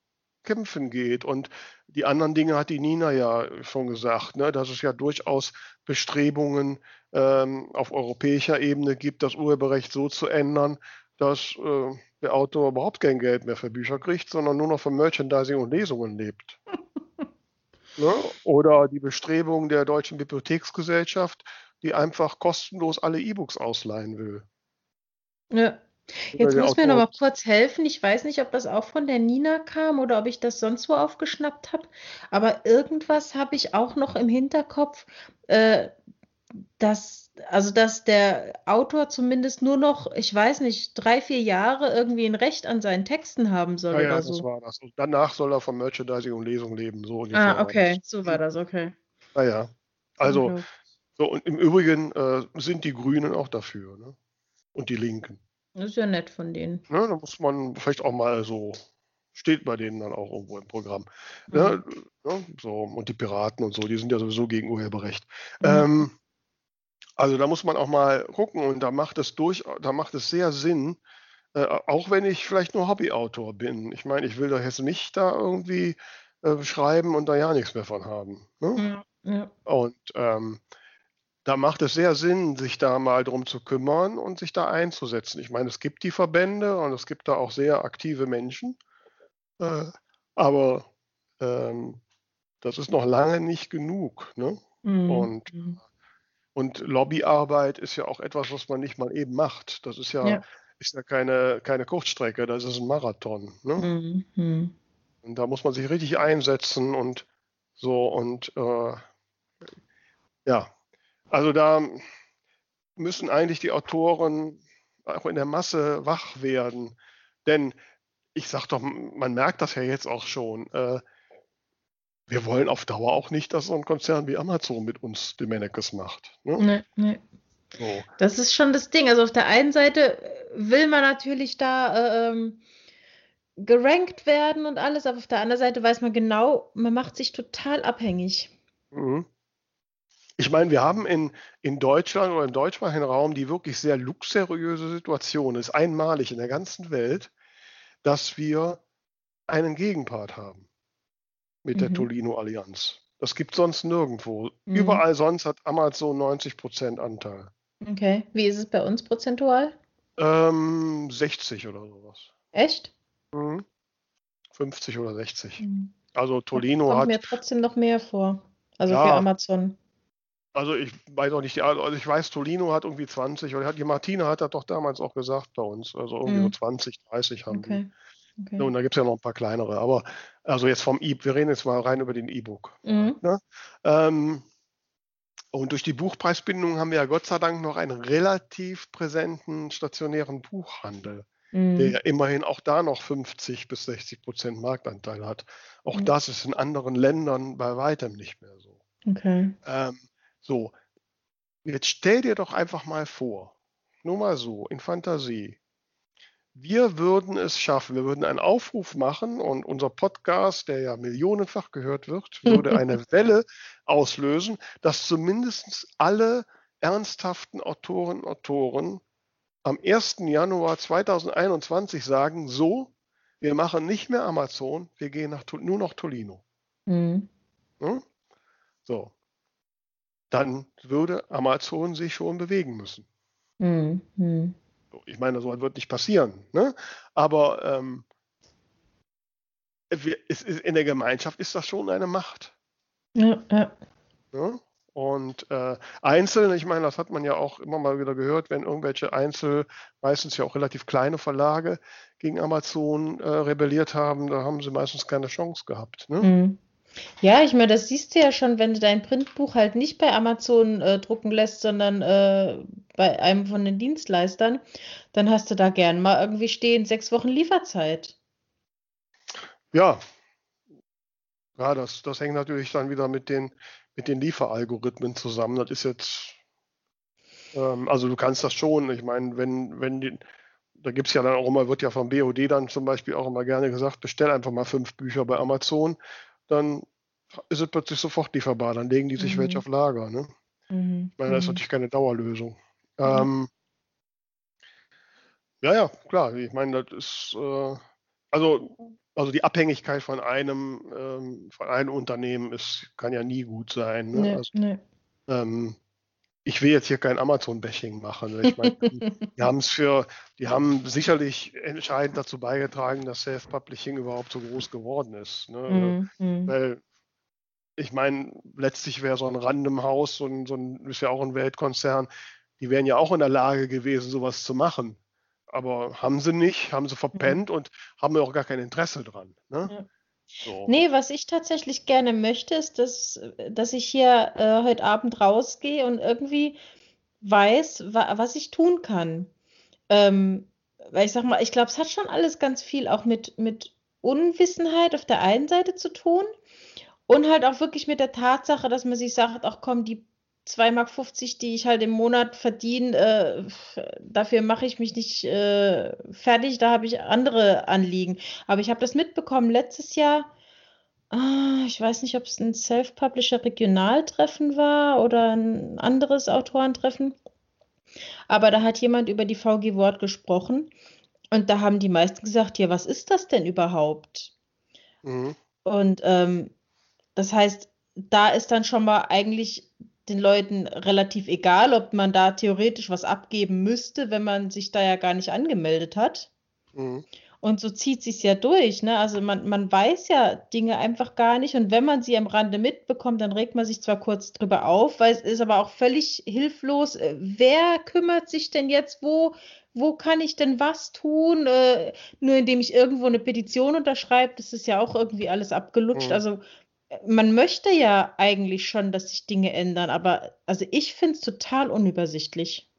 kämpfen geht. Und die anderen Dinge hat die Nina ja schon gesagt, ne, dass es ja durchaus Bestrebungen ähm, auf europäischer Ebene gibt, das Urheberrecht so zu ändern, dass äh, der Autor überhaupt kein Geld mehr für Bücher kriegt, sondern nur noch von Merchandising und Lesungen lebt. <laughs> ne? Oder die Bestrebungen der Deutschen Bibliotheksgesellschaft, die einfach kostenlos alle E-Books ausleihen will. Ja. Jetzt muss mir noch mal kurz helfen. Ich weiß nicht, ob das auch von der Nina kam oder ob ich das sonst wo aufgeschnappt habe. Aber irgendwas habe ich auch noch im Hinterkopf, äh, dass, also dass der Autor zumindest nur noch, ich weiß nicht, drei, vier Jahre irgendwie ein Recht an seinen Texten haben soll ja, ja, oder so. das war das. Und danach soll er von Merchandising und Lesung leben. So ah, okay, so war das, okay. Naja, also, okay. So und im Übrigen äh, sind die Grünen auch dafür, ne? Und die Linken. Das ist ja nett von denen. Ne, da muss man vielleicht auch mal so, steht bei denen dann auch irgendwo im Programm. Ne, mhm. Ne, so, und die Piraten und so, die sind ja sowieso gegen Urheberrecht. Mhm. Ähm, also da muss man auch mal gucken und da macht es durch, da macht es sehr Sinn, äh, auch wenn ich vielleicht nur Hobbyautor bin. Ich meine, ich will doch jetzt nicht da irgendwie äh, schreiben und da ja nichts mehr von haben. Ne? Ja, ja. Und ähm, da macht es sehr Sinn, sich da mal drum zu kümmern und sich da einzusetzen. Ich meine, es gibt die Verbände und es gibt da auch sehr aktive Menschen, äh, aber ähm, das ist noch lange nicht genug. Ne? Mhm. Und, und Lobbyarbeit ist ja auch etwas, was man nicht mal eben macht. Das ist ja, ja. Ist ja keine, keine Kurzstrecke, das ist ein Marathon. Ne? Mhm. Und da muss man sich richtig einsetzen und so und äh, ja, also da müssen eigentlich die Autoren auch in der Masse wach werden. Denn ich sage doch, man merkt das ja jetzt auch schon. Äh, wir wollen auf Dauer auch nicht, dass so ein Konzern wie Amazon mit uns die Mannekes macht. Ne? Nee, nee. So. Das ist schon das Ding. Also auf der einen Seite will man natürlich da ähm, gerankt werden und alles, aber auf der anderen Seite weiß man genau, man macht sich total abhängig. Mhm. Ich meine, wir haben in, in Deutschland oder im deutschsprachigen Raum die wirklich sehr luxuriöse Situation, ist einmalig in der ganzen Welt, dass wir einen Gegenpart haben mit mhm. der Tolino-Allianz. Das gibt sonst nirgendwo. Mhm. Überall sonst hat Amazon 90 Prozent Anteil. Okay. Wie ist es bei uns prozentual? Ähm, 60 oder sowas. Echt? Mhm. 50 oder 60. Mhm. Also Tolino kommt hat. mir trotzdem noch mehr vor. Also ja, für Amazon. Also ich weiß auch nicht, also ich weiß, Tolino hat irgendwie 20, oder die Martina hat das doch damals auch gesagt bei uns. Also irgendwie mhm. so 20, 30 haben okay. die. Okay. Und da gibt es ja noch ein paar kleinere. Aber also jetzt vom E, wir reden jetzt mal rein über den E-Book. Mhm. Ne? Ähm, und durch die Buchpreisbindung haben wir ja Gott sei Dank noch einen relativ präsenten stationären Buchhandel, mhm. der ja immerhin auch da noch 50 bis 60 Prozent Marktanteil hat. Auch mhm. das ist in anderen Ländern bei weitem nicht mehr so. Okay. Ähm, so, jetzt stell dir doch einfach mal vor, nur mal so, in Fantasie. Wir würden es schaffen, wir würden einen Aufruf machen und unser Podcast, der ja millionenfach gehört wird, würde eine <laughs> Welle auslösen, dass zumindest alle ernsthaften Autoren und Autoren am 1. Januar 2021 sagen, so, wir machen nicht mehr Amazon, wir gehen nach, nur noch Tolino. Mhm. Hm? So, dann würde Amazon sich schon bewegen müssen. Mhm. Ich meine, so wird nicht passieren. Ne? Aber ähm, in der Gemeinschaft ist das schon eine Macht. Ja, ja. ja? Und äh, einzeln, ich meine, das hat man ja auch immer mal wieder gehört, wenn irgendwelche Einzel, meistens ja auch relativ kleine Verlage gegen Amazon äh, rebelliert haben, da haben sie meistens keine Chance gehabt. Ne? Mhm. Ja, ich meine, das siehst du ja schon, wenn du dein Printbuch halt nicht bei Amazon äh, drucken lässt, sondern äh, bei einem von den Dienstleistern, dann hast du da gern mal irgendwie stehen, sechs Wochen Lieferzeit. Ja, ja das, das hängt natürlich dann wieder mit den, mit den Lieferalgorithmen zusammen. Das ist jetzt, ähm, also du kannst das schon, ich meine, wenn, wenn die, da gibt es ja dann auch immer, wird ja vom BOD dann zum Beispiel auch immer gerne gesagt, bestell einfach mal fünf Bücher bei Amazon dann ist es plötzlich sofort lieferbar. Dann legen die sich mhm. welche auf Lager. Ne? Mhm. Ich meine, das ist mhm. natürlich keine Dauerlösung. Ähm, ja, ja, klar. Ich meine, das ist äh, also, also die Abhängigkeit von einem, ähm, von einem Unternehmen ist, kann ja nie gut sein. Ne? Nee, also, nee. Ähm, ich will jetzt hier kein Amazon-Bashing machen. Ich meine, die <laughs> haben es für, die haben sicherlich entscheidend dazu beigetragen, dass Self-Publishing überhaupt so groß geworden ist. Ne? Mm, Weil ich meine, letztlich wäre so ein Random House, so ein, so ein, ist ja auch ein Weltkonzern, die wären ja auch in der Lage gewesen, sowas zu machen. Aber haben sie nicht, haben sie verpennt mhm. und haben ja auch gar kein Interesse dran. Ne? So. Nee, was ich tatsächlich gerne möchte, ist, dass, dass ich hier äh, heute Abend rausgehe und irgendwie weiß, wa was ich tun kann. Ähm, weil ich sag mal, ich glaube, es hat schon alles ganz viel auch mit, mit Unwissenheit auf der einen Seite zu tun und halt auch wirklich mit der Tatsache, dass man sich sagt, ach komm, die 2,50 Mark, die ich halt im Monat verdiene, äh, dafür mache ich mich nicht äh, fertig, da habe ich andere Anliegen. Aber ich habe das mitbekommen letztes Jahr, ah, ich weiß nicht, ob es ein Self-Publisher Regionaltreffen war oder ein anderes Autorentreffen, aber da hat jemand über die VG Wort gesprochen und da haben die meisten gesagt, ja, was ist das denn überhaupt? Mhm. Und ähm, das heißt, da ist dann schon mal eigentlich den Leuten relativ egal, ob man da theoretisch was abgeben müsste, wenn man sich da ja gar nicht angemeldet hat. Mhm. Und so zieht sich ja durch. Ne? Also man, man weiß ja Dinge einfach gar nicht. Und wenn man sie am Rande mitbekommt, dann regt man sich zwar kurz drüber auf, weil es ist aber auch völlig hilflos. Äh, wer kümmert sich denn jetzt, wo, wo kann ich denn was tun? Äh, nur indem ich irgendwo eine Petition unterschreibe, das ist ja auch irgendwie alles abgelutscht. Mhm. Also man möchte ja eigentlich schon, dass sich Dinge ändern, aber also ich finde es total unübersichtlich.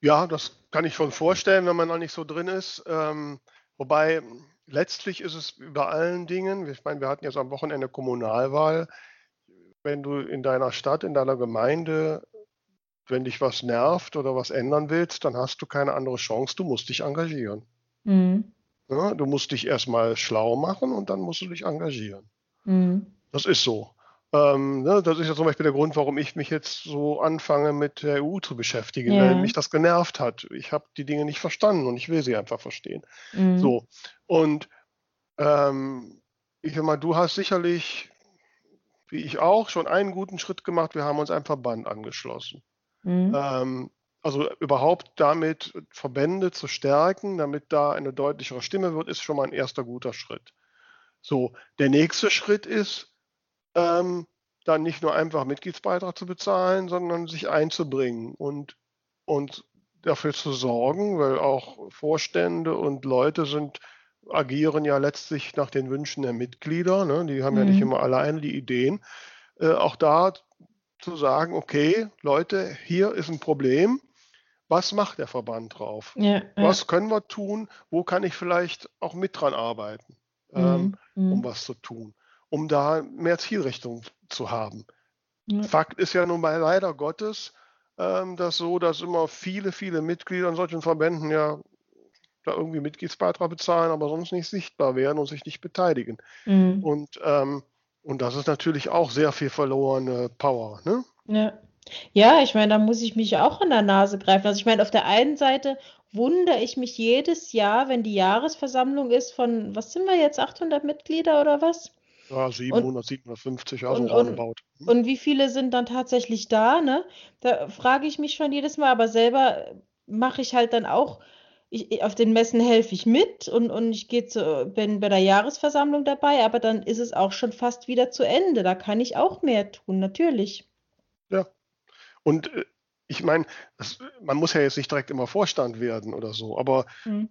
Ja, das kann ich schon vorstellen, wenn man noch nicht so drin ist. Ähm, wobei letztlich ist es über allen Dingen, ich meine, wir hatten jetzt am Wochenende Kommunalwahl, wenn du in deiner Stadt, in deiner Gemeinde, wenn dich was nervt oder was ändern willst, dann hast du keine andere Chance, du musst dich engagieren. Mhm. Ja, du musst dich erstmal schlau machen und dann musst du dich engagieren. Mhm. Das ist so. Ähm, ne, das ist ja zum Beispiel der Grund, warum ich mich jetzt so anfange, mit der EU zu beschäftigen, ja. weil mich das genervt hat. Ich habe die Dinge nicht verstanden und ich will sie einfach verstehen. Mhm. So. Und ähm, ich sag mal, du hast sicherlich, wie ich auch, schon einen guten Schritt gemacht. Wir haben uns einem Verband angeschlossen. Mhm. Ähm, also überhaupt damit Verbände zu stärken, damit da eine deutlichere Stimme wird, ist schon mal ein erster guter Schritt. So, der nächste Schritt ist, ähm, dann nicht nur einfach Mitgliedsbeitrag zu bezahlen, sondern sich einzubringen und, und dafür zu sorgen, weil auch Vorstände und Leute sind, agieren ja letztlich nach den Wünschen der Mitglieder. Ne? Die haben mhm. ja nicht mhm. immer alleine die Ideen. Äh, auch da zu sagen, okay, Leute, hier ist ein Problem was macht der Verband drauf? Ja, was ja. können wir tun? Wo kann ich vielleicht auch mit dran arbeiten, mhm, ähm, mhm. um was zu tun, um da mehr Zielrichtung zu haben? Ja. Fakt ist ja nun mal leider Gottes ähm, das so, dass immer viele, viele Mitglieder in solchen Verbänden ja da irgendwie Mitgliedsbeitrag bezahlen, aber sonst nicht sichtbar werden und sich nicht beteiligen. Mhm. Und, ähm, und das ist natürlich auch sehr viel verlorene Power. Ne? Ja. Ja, ich meine, da muss ich mich auch an der Nase greifen. Also ich meine, auf der einen Seite wundere ich mich jedes Jahr, wenn die Jahresversammlung ist von, was sind wir jetzt, 800 Mitglieder oder was? Ja, 700, 750, ja, so und, roundabout. Hm? Und wie viele sind dann tatsächlich da, ne? Da frage ich mich schon jedes Mal, aber selber mache ich halt dann auch, ich, auf den Messen helfe ich mit und, und ich gehe zu, bin bei der Jahresversammlung dabei, aber dann ist es auch schon fast wieder zu Ende. Da kann ich auch mehr tun, natürlich. Ja, und äh, ich meine, man muss ja jetzt nicht direkt immer Vorstand werden oder so, aber mhm.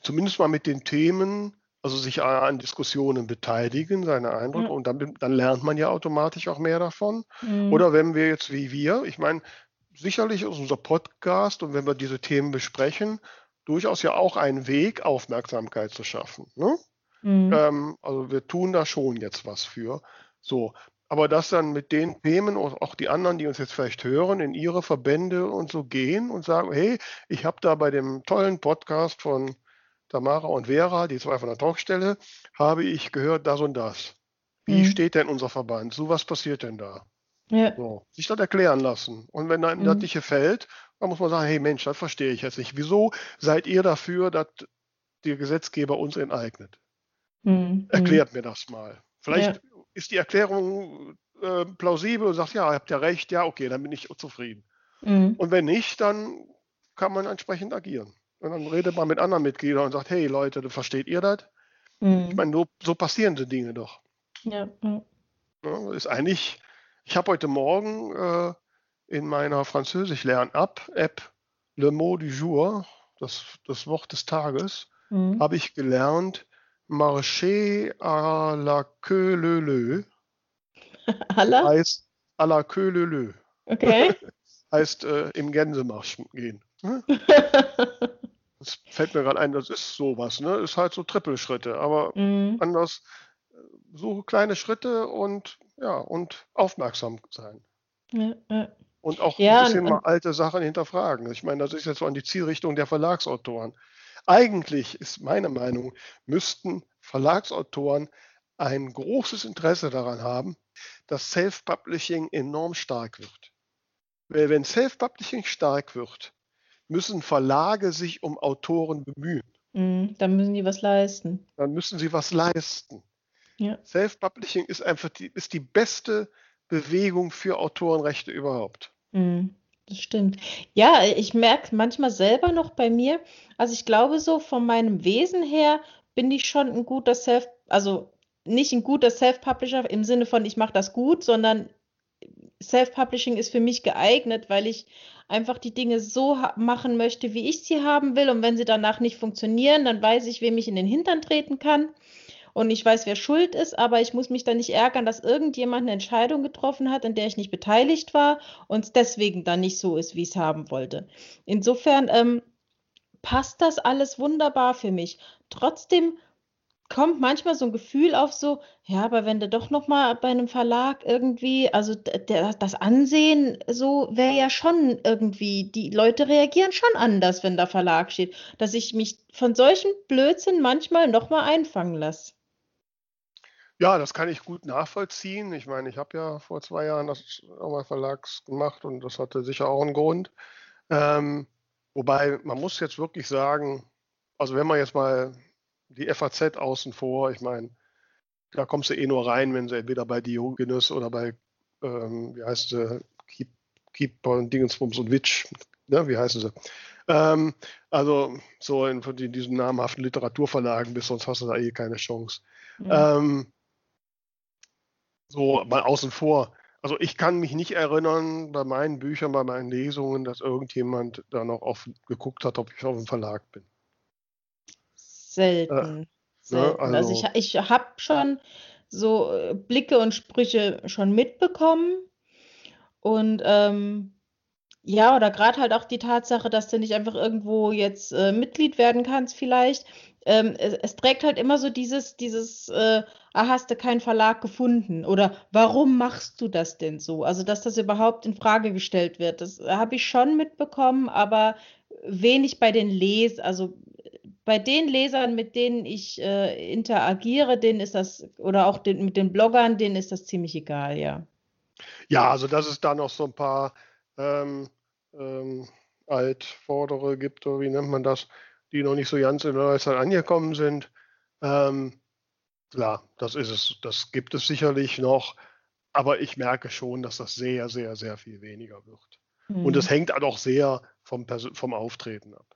zumindest mal mit den Themen also sich an Diskussionen beteiligen, seine Eindrücke, Ja. und dann, dann lernt man ja automatisch auch mehr davon. Mhm. Oder wenn wir jetzt wie wir, ich meine, sicherlich ist unser Podcast und wenn wir diese Themen besprechen, durchaus ja auch ein Weg, Aufmerksamkeit zu schaffen. Ne? Mhm. Ähm, also wir tun da schon jetzt was für. So. Aber dass dann mit den Themen und auch die anderen, die uns jetzt vielleicht hören, in ihre Verbände und so gehen und sagen, hey, ich habe da bei dem tollen Podcast von Tamara und Vera, die zwei von der Talkstelle, habe ich gehört das und das. Wie Mhm. steht denn unser Verband? So was passiert denn da? Ja. So, sich das erklären lassen. Und wenn einem das Mhm. nicht gefällt, dann muss man sagen, hey Mensch, das verstehe ich jetzt nicht. Wieso seid ihr dafür, dass der Gesetzgeber uns enteignet? Mhm. Erklärt mir das mal. Vielleicht ist die Erklärung äh, plausibel und sagt, ja, ihr habt ja recht, ja, okay, dann bin ich zufrieden. Mhm. Und wenn nicht, dann kann man entsprechend agieren. Und dann redet man mit anderen Mitgliedern und sagt, hey Leute, versteht ihr das? Ich Mhm. meine, so, so passieren die Dinge doch. Ja. Ja. Ne? Ist eigentlich, ich habe heute Morgen äh, in meiner Französisch-Lern-App, Le Mot du Jour, das, das Wort des Tages, Mhm. habe ich gelernt, marcher à la queue leu leu, <laughs> Alla? heißt à la queue leu leu, Okay. <laughs> heißt äh, im Gänsemarsch gehen. Ne? <laughs> Das fällt mir gerade ein, das ist sowas, ne? Ist halt so Trippelschritte, aber Mhm. anders äh, so kleine Schritte und ja, und aufmerksam sein. Ja, ja. Und auch Ja, ein bisschen und- mal alte Sachen hinterfragen. Ich meine, das ist jetzt so an die Zielrichtung der Verlagsautoren. Eigentlich ist meine Meinung, müssten Verlagsautoren ein großes Interesse daran haben, dass Self-Publishing enorm stark wird. Weil wenn Self-Publishing stark wird, müssen Verlage sich um Autoren bemühen. Mhm. Da müssen die was leisten. Dann müssen sie was leisten. Ja. Self-Publishing ist einfach die, ist die beste Bewegung für Autorenrechte überhaupt. Mhm. Das stimmt. Ja, ich merke manchmal selber noch bei mir, also ich glaube so von meinem Wesen her bin ich schon ein guter Self, also nicht ein guter Self-Publisher im Sinne von ich mache das gut, sondern Self-Publishing ist für mich geeignet, weil ich einfach die Dinge so machen möchte, wie ich sie haben will. Und wenn sie danach nicht funktionieren, dann weiß ich, wem ich in den Hintern treten kann. Und ich weiß, wer schuld ist, aber ich muss mich dann nicht ärgern, dass irgendjemand eine Entscheidung getroffen hat, in der ich nicht beteiligt war und es deswegen dann nicht so ist, wie ich es haben wollte. Insofern ähm, passt das alles wunderbar für mich. Trotzdem kommt manchmal so ein Gefühl auf so, ja, aber wenn du doch noch mal bei einem Verlag irgendwie, also der, das Ansehen so wäre ja schon irgendwie, die Leute reagieren schon anders, wenn da Verlag steht, dass ich mich von solchen Blödsinn manchmal noch mal einfangen lasse. Ja, das kann ich gut nachvollziehen. Ich meine, ich habe ja vor zwei Jahren das auch mal Verlags gemacht und das hatte sicher auch einen Grund. Ähm, wobei man muss jetzt wirklich sagen, also wenn man jetzt mal die FAZ außen vor, ich meine, da kommst du eh nur rein, wenn sie entweder bei Diogenes oder bei, ähm, wie heißt sie, Keep, Keep Dingensbums und Witch, ne, wie heißen sie? Ähm, also so in, in diesen namhaften Literaturverlagen bist, sonst hast du da eh keine Chance. Mhm. Ähm, so mal außen vor. Also ich kann mich nicht erinnern bei meinen Büchern, bei meinen Lesungen, dass irgendjemand da noch auf, geguckt hat, ob ich auf dem Verlag bin. Selten. Selten. Also, also- ich, ich habe schon so äh, Blicke und Sprüche schon mitbekommen. Und ähm, ja, oder gerade halt auch die Tatsache, dass du nicht einfach irgendwo jetzt äh, Mitglied werden kannst, vielleicht. Ähm, es, es trägt halt immer so dieses, dieses, äh, ah, hast du keinen Verlag gefunden? Oder warum machst du das denn so? Also, dass das überhaupt in Frage gestellt wird, das habe ich schon mitbekommen, aber wenig bei den Les, also bei den Lesern, mit denen ich äh, interagiere, denen ist das, oder auch den, mit den Bloggern, denen ist das ziemlich egal, ja. Ja, also dass es da noch so ein paar ähm, ähm, Altvordere gibt, oder wie nennt man das, die noch nicht so ganz in der Neuzeit angekommen sind. Ähm, klar, das ist es, das gibt es sicherlich noch, aber ich merke schon, dass das sehr, sehr, sehr viel weniger wird. Und Hm. das hängt halt auch sehr vom, Perso- vom Auftreten ab.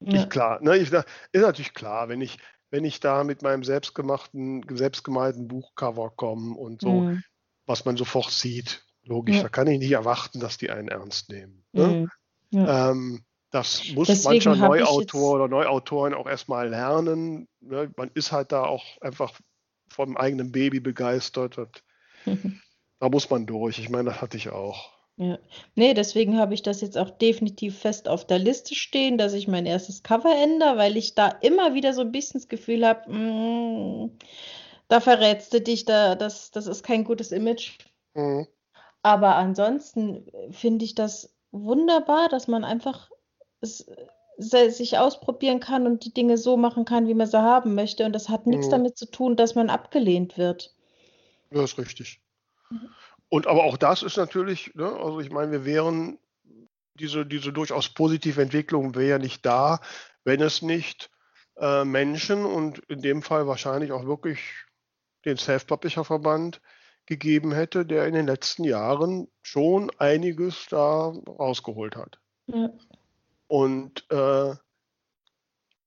ja. Ich, klar, ne, ich, ist natürlich klar, wenn ich, wenn ich da mit meinem selbstgemachten, selbstgemalten Buchcover komme und so, Hm. was man sofort sieht, logisch, Ja. da kann ich nicht erwarten, dass die einen ernst nehmen. Ne? Hm. Ja. Ähm, Das muss Deswegen mancher Neuautor oder Neuautorin auch erstmal lernen. Ne? Man ist halt da auch einfach vom eigenen Baby begeistert. Und <laughs> da muss man durch. Ich meine, das hatte ich auch. ja. Nee, deswegen habe ich das jetzt auch definitiv fest auf der Liste stehen, dass ich mein erstes Cover ändere, weil ich da immer wieder so ein bisschen das Gefühl habe, mm, da verrätst du dich, da, das, das ist kein gutes Image. Mhm. Aber ansonsten äh, finde ich das wunderbar, dass man einfach es, sich ausprobieren kann und die Dinge so machen kann, wie man sie haben möchte. Und das hat nichts Mhm. damit zu tun, dass man abgelehnt wird. Ja, ist richtig. Mhm. Und aber auch das ist natürlich, ne, also ich meine, wir wären, diese, diese durchaus positive Entwicklung wäre ja nicht da, wenn es nicht äh, Menschen und in dem Fall wahrscheinlich auch wirklich den Self-Publisher-Verband gegeben hätte, der in den letzten Jahren schon einiges da rausgeholt hat. Ja. Und äh,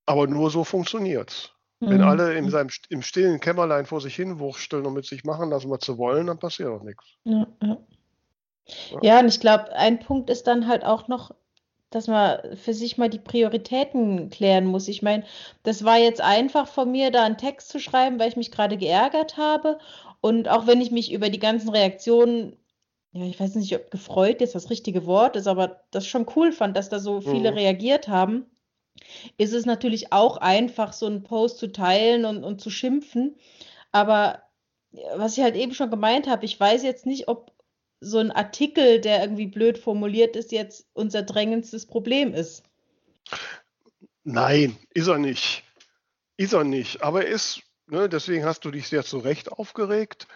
aber nur so funktioniert's. Wenn Mhm. alle in seinem im stillen Kämmerlein vor sich hin wursteln und mit sich machen lassen, was sie wollen, dann passiert auch nichts. Ja, ja. Ja. Ja, und ich glaube, ein Punkt ist dann halt auch noch, dass man für sich mal die Prioritäten klären muss. Ich meine, das war jetzt einfach von mir, da einen Text zu schreiben, weil ich mich gerade geärgert habe. Und auch wenn ich mich über die ganzen Reaktionen, ja, ich weiß nicht, ob gefreut jetzt das richtige Wort ist, aber das schon cool fand, dass da so viele Mhm. reagiert haben, ist es natürlich auch einfach, so einen Post zu teilen und, und zu schimpfen. Aber ja, was ich halt eben schon gemeint habe, ich weiß jetzt nicht, ob so ein Artikel, der irgendwie blöd formuliert ist, jetzt unser drängendstes Problem ist. Nein, ist er nicht. Ist er nicht. Aber er ist, ne, deswegen hast du dich sehr zu Recht aufgeregt.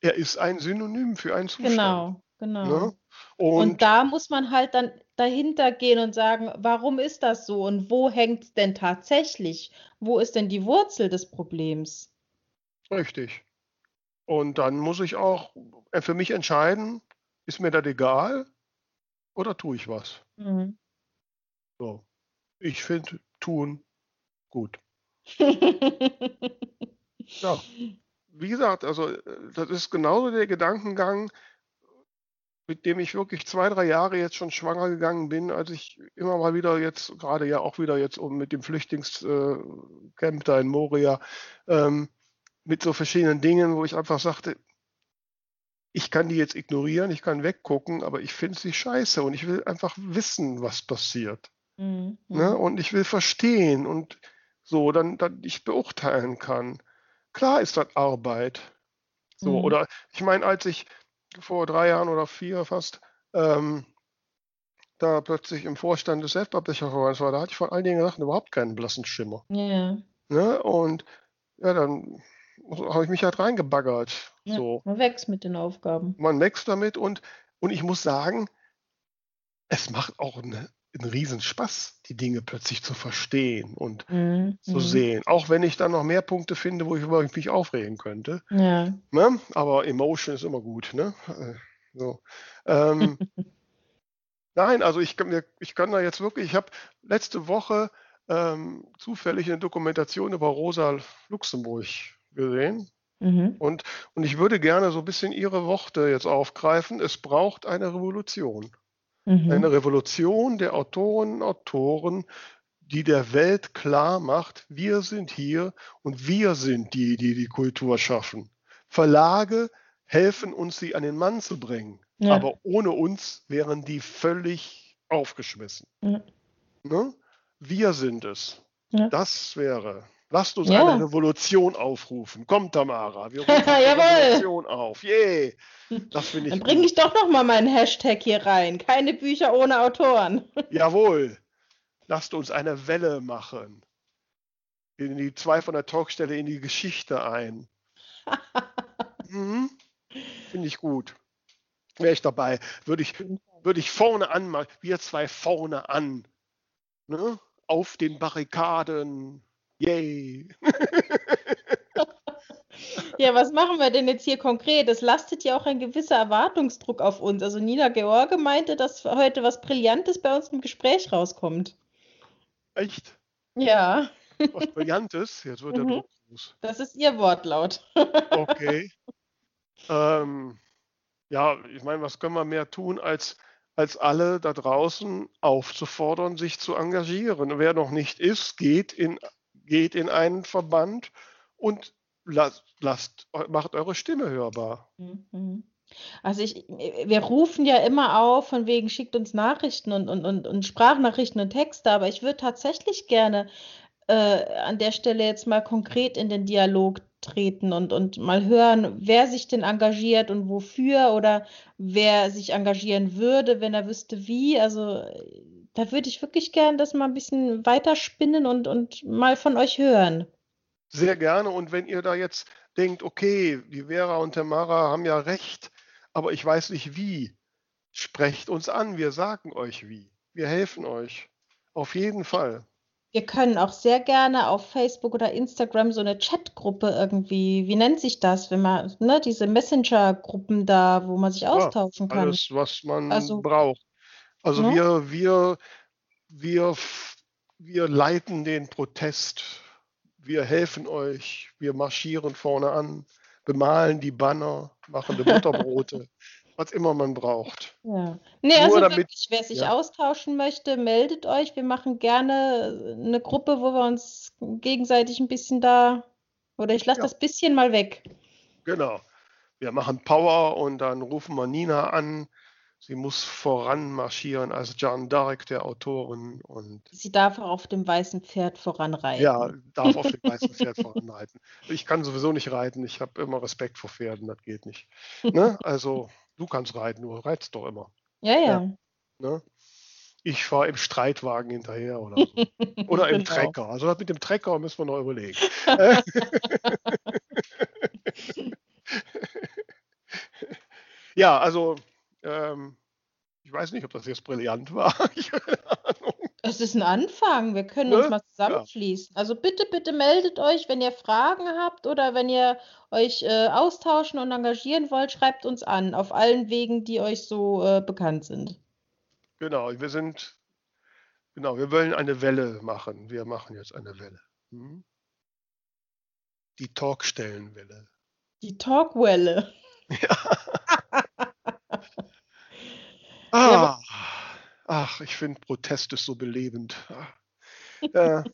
Er ist ein Synonym für einen Zustand. Genau, genau. Ne? Und Und da muss man halt dann dahinter gehen und sagen, warum ist das so und wo hängt es denn tatsächlich? Wo ist denn die Wurzel des Problems? richtig. Und dann muss ich auch für mich entscheiden, ist mir das egal oder tue ich was? Mhm. So. Ich finde tun gut. <laughs> Ja, wie gesagt, also äh, das ist genauso der Gedankengang, mit dem ich wirklich zwei, drei Jahre jetzt schon schwanger gegangen bin, als ich immer mal wieder jetzt, gerade ja auch wieder jetzt um mit dem Flüchtlingscamp da in Moria, ähm, mit so verschiedenen Dingen, wo ich einfach sagte, ich kann die jetzt ignorieren, ich kann weggucken, aber ich finde sie scheiße und ich will einfach wissen, was passiert. Mhm. Ne? Und ich will verstehen und so, dann, dann ich beurteilen kann. Klar ist das Arbeit. So, Mhm. oder ich meine, als ich vor drei Jahren oder vier fast ähm, da plötzlich im Vorstand des Self-Publisher-Verbands war, da hatte ich von all den Sachen überhaupt keinen blassen Schimmer. Ja, Ne? Und ja, dann habe ich mich halt reingebaggert. ja, So, man wächst mit den Aufgaben. man wächst damit und, und ich muss sagen, es macht auch eine, einen Riesenspaß, die Dinge plötzlich zu verstehen und Mhm. zu Mhm. sehen. Auch wenn ich dann noch mehr Punkte finde, wo ich über mich aufregen könnte. Ja. Ne? Aber Emotion ist immer gut. Ne? Äh, So. Ähm, <laughs> nein, also ich kann, mir, ich kann da jetzt wirklich, ich habe letzte Woche ähm, zufällig eine Dokumentation über Rosa Luxemburg gesehen. Mhm. Und, und ich würde gerne so ein bisschen Ihre Worte jetzt aufgreifen. Es braucht eine Revolution. Mhm. Eine Revolution der Autorinnen und Autoren, die der Welt klar macht, wir sind hier und wir sind die, die die Kultur schaffen. Verlage helfen uns, sie an den Mann zu bringen. Ja. Aber ohne uns wären die völlig aufgeschmissen. Ja. Ne? Wir sind es. Ja. Das wäre. Lasst uns Ja. eine Revolution aufrufen. Kommt, Tamara, wir rufen <laughs> Jawohl. Revolution auf. Yay! Das finde ich Dann bringe ich doch noch mal meinen Hashtag hier rein. Keine Bücher ohne Autoren. <laughs> Jawohl. Lasst uns eine Welle machen. In die zwei von der Talkstelle in die Geschichte ein. <laughs> Mhm. Finde ich gut. Wäre ich dabei. Würde ich, würde ich vorne an, mal- wir zwei vorne an. Ne? Auf den Barrikaden. Yay. Ja, was machen wir denn jetzt hier konkret? Es lastet ja auch ein gewisser Erwartungsdruck auf uns. Also Nina George meinte, dass heute was Brillantes bei uns im Gespräch rauskommt. Echt? Ja, Was Brillantes. Jetzt wird der Mhm. Druck groß. das ist ihr Wortlaut. Okay. ähm, ja, ich meine, was können wir mehr tun, als, als alle da draußen aufzufordern, sich zu engagieren. Wer noch nicht ist, geht in, geht in einen Verband und lasst, lasst, macht eure Stimme hörbar. Mhm. Also ich, wir rufen ja immer auf, von wegen schickt uns Nachrichten und, und, und, und Sprachnachrichten und Texte, aber ich würde tatsächlich gerne äh, an der Stelle jetzt mal konkret in den Dialog treten und, und mal hören, wer sich denn engagiert und wofür oder wer sich engagieren würde, wenn er wüsste wie. Also da würde ich wirklich gerne das mal ein bisschen weiterspinnen und, und mal von euch hören. Sehr gerne. Und wenn ihr da jetzt denkt, okay, die Vera und Tamara haben ja recht, aber ich weiß nicht wie, sprecht uns an, wir sagen euch wie. Wir helfen euch. Auf jeden Fall. Wir können auch sehr gerne auf Facebook oder Instagram so eine Chatgruppe irgendwie, wie nennt sich das, wenn man, ne, diese Messenger-Gruppen da, wo man sich Ja, austauschen kann. alles, was man Also, braucht. Also ne? wir, wir, wir, wir leiten den Protest. Wir helfen euch. Wir marschieren vorne an, bemalen die Banner, machen die Butterbrote, <laughs> was immer man braucht. Ja. Nee, Nur also damit, wirklich, wer sich ja, austauschen möchte, meldet euch. Wir machen gerne eine Gruppe, wo wir uns gegenseitig ein bisschen da, oder ich lasse ja, das bisschen mal weg. genau. Wir machen Power und dann rufen wir Nina an. Sie muss voran marschieren als Jeanne d'Arc der Autorin und Sie darf auch auf dem weißen Pferd ja, voranreiten. darf auf dem weißen Pferd <laughs> voranreiten. Ich kann sowieso nicht reiten. Ich habe immer Respekt vor Pferden, das geht nicht. <laughs> Ne? Also, du kannst reiten, du reitest doch immer. Ja, Ja, ja, ne? Ich fahre im Streitwagen hinterher oder so. <laughs> Oder im genau. Trecker. Also das mit dem Trecker müssen wir noch überlegen. Ja, also ähm, ich weiß nicht, ob das jetzt brillant war. <laughs> Es ist ein Anfang. Wir können uns Ne? mal Ja, zusammenschließen. Also bitte, bitte meldet euch, wenn ihr Fragen habt oder wenn ihr euch äh, austauschen und engagieren wollt, schreibt uns an, auf allen Wegen, die euch so äh, bekannt sind. genau. Wir sind, genau, wir wollen eine Welle machen. Wir machen jetzt eine Welle. Hm? Die Talkstellenwelle. Die Talkwelle. <laughs> Ja. Ah, ach, ich finde Protest ist so belebend. Ah, <laughs> Ja,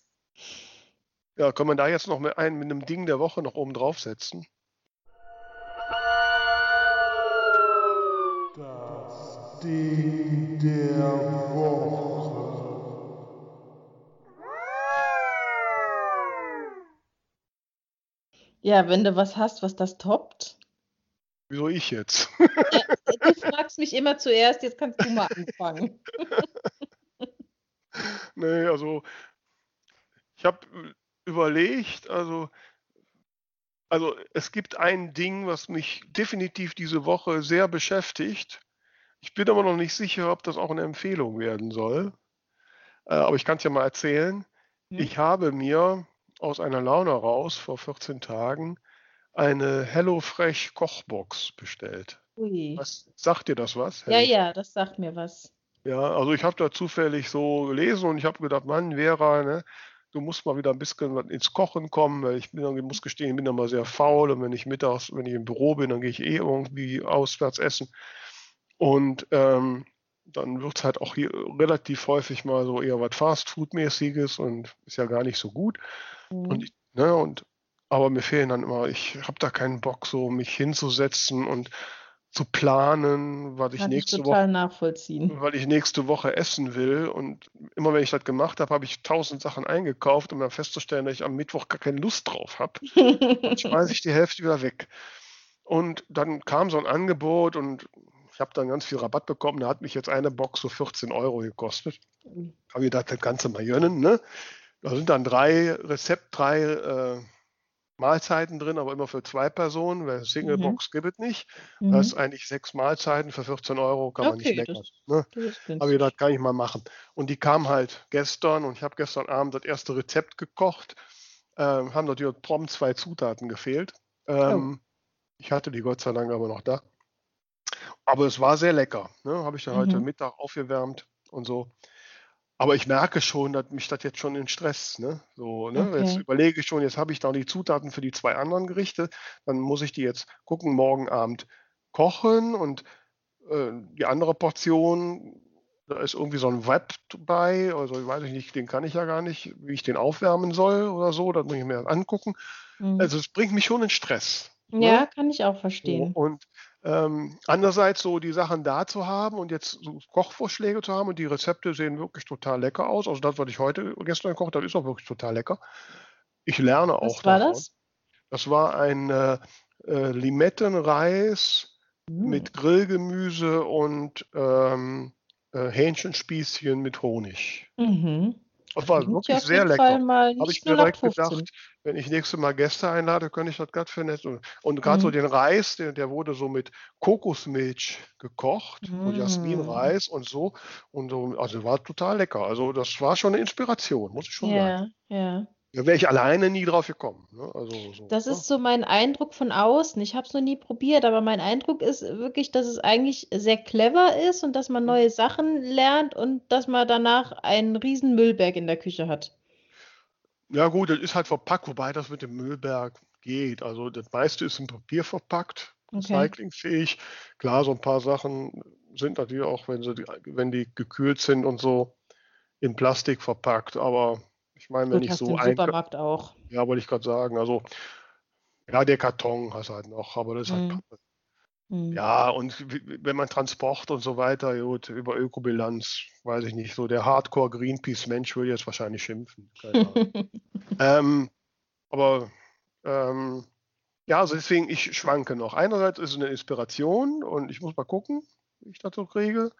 ja, kann man da jetzt noch mit einem mit einem Ding der Woche noch oben draufsetzen? Das Ding der Woche. ja, wenn du was hast, was das toppt. Wieso ich jetzt? Ja, du fragst mich immer zuerst, jetzt kannst du mal anfangen. <laughs> Nee, also ich habe überlegt, also, also es gibt ein Ding, was mich definitiv diese Woche sehr beschäftigt. Ich bin aber noch nicht sicher, ob das auch eine Empfehlung werden soll. Äh, aber ich kann es ja mal erzählen. Hm? Ich habe mir aus einer Laune raus vor 14 Tagen eine HelloFresh Kochbox bestellt. Ui. Was sagt dir das was? Ja, HelloFresh? ja, das sagt mir was. Ja, also ich habe da zufällig so gelesen und ich habe gedacht, Mann, Vera, ne, du musst mal wieder ein bisschen ins Kochen kommen, weil ich bin, dann- ich muss gestehen, ich bin immer sehr faul und wenn ich mittags, wenn ich im Büro bin, dann gehe ich eh irgendwie auswärts essen. Und ähm, dann wird es halt auch hier relativ häufig mal so eher was Fast-Food-mäßiges und ist ja gar nicht so gut. Und Mhm. ich, ne, und aber mir fehlen dann immer, ich habe da keinen Bock, so mich hinzusetzen und zu planen, was ich Kann ich nächste Woche weil ich nächste Woche essen will. Und immer wenn ich das gemacht habe, habe ich tausend Sachen eingekauft, um dann festzustellen, dass ich am Mittwoch gar keine Lust drauf habe. Dann <laughs> schmeiße ich die Hälfte wieder weg. Und dann kam so ein Angebot und ich habe dann ganz viel Rabatt bekommen. Da hat mich jetzt eine Box so 14 Euro gekostet. Habe ich gedacht, das Ganze mal gönnen. Ne? Da sind dann drei Rezept, drei äh, Mahlzeiten drin, aber immer für zwei Personen, weil Mhm. Single-Box gibt es nicht. Das ist Mhm. eigentlich sechs Mahlzeiten für 14 Euro, kann man nicht Okay, meckern. das, Ne? das ich günstig. gedacht, kann ich mal machen. Und die kam halt gestern und ich habe gestern Abend das erste Rezept gekocht. Ähm, haben natürlich prompt zwei Zutaten gefehlt. Oh. Ähm, ich hatte die Gott sei Dank aber noch da. Aber es war sehr lecker. Ne? Habe ich dann heute Mhm. Mittag aufgewärmt und so. Aber ich merke schon, dass mich das jetzt schon in Stress, ne? So, ne? Jetzt Okay. überlege ich schon, jetzt habe ich da die Zutaten für die zwei anderen Gerichte. Dann muss ich die jetzt gucken, morgen Abend kochen und äh, die andere Portion, da ist irgendwie so ein Web bei, also ich weiß nicht, den kann ich ja gar nicht, wie ich den aufwärmen soll oder so, das muss ich mir angucken. Mhm. Also es bringt mich schon in Stress. Ja, ne? kann ich auch verstehen. Und ähm, andererseits so die Sachen da zu haben und jetzt so Kochvorschläge zu haben und die Rezepte sehen wirklich total lecker aus. Also das, was ich heute gestern gekocht habe, ist auch wirklich total lecker. Ich lerne auch Was war davon. das? Das war ein äh, äh, Limettenreis Hm. mit Grillgemüse und ähm, äh, Hähnchenspießchen mit Honig. Mhm. Das war wirklich sehr lecker. Habe ich mir direkt 0815. gedacht, wenn ich nächstes Mal Gäste einlade, könnte ich das gerade nett. Und, und gerade so Mhm. den Reis, der, der wurde so mit Kokosmilch gekocht, so Mm. Jasminreis und so. Und so, also war total lecker. Also das war schon eine Inspiration, muss ich schon sagen. Ja, ja. Da wäre ich alleine nie drauf gekommen. Ne? Also so, Das ne? ist so mein Eindruck von außen. Ich habe es noch nie probiert, aber mein Eindruck ist wirklich, dass es eigentlich sehr clever ist und dass man Mhm. neue Sachen lernt und dass man danach einen riesen Müllberg in der Küche hat. Ja gut, das ist halt verpackt, wobei das mit dem Müllberg geht. Also das meiste ist in Papier verpackt, Okay. recyclingfähig. Klar, so ein paar Sachen sind natürlich auch, wenn sie, wenn die gekühlt sind und so, in Plastik verpackt. Aber ich meine, wenn Gut, ich hast du so ein, Supermarkt auch. ja, wollte ich gerade sagen, also ja, der Karton hast halt noch, aber das ist halt Mhm. Pappe. Hm. Ja, und wenn man Transport und so weiter, gut, über Ökobilanz, weiß ich nicht, so der Hardcore-Greenpeace-Mensch würde jetzt wahrscheinlich schimpfen. <laughs> Ähm, aber ähm, ja, also deswegen, ich schwanke noch. Einerseits ist es eine Inspiration und ich muss mal gucken, wie ich so kriege.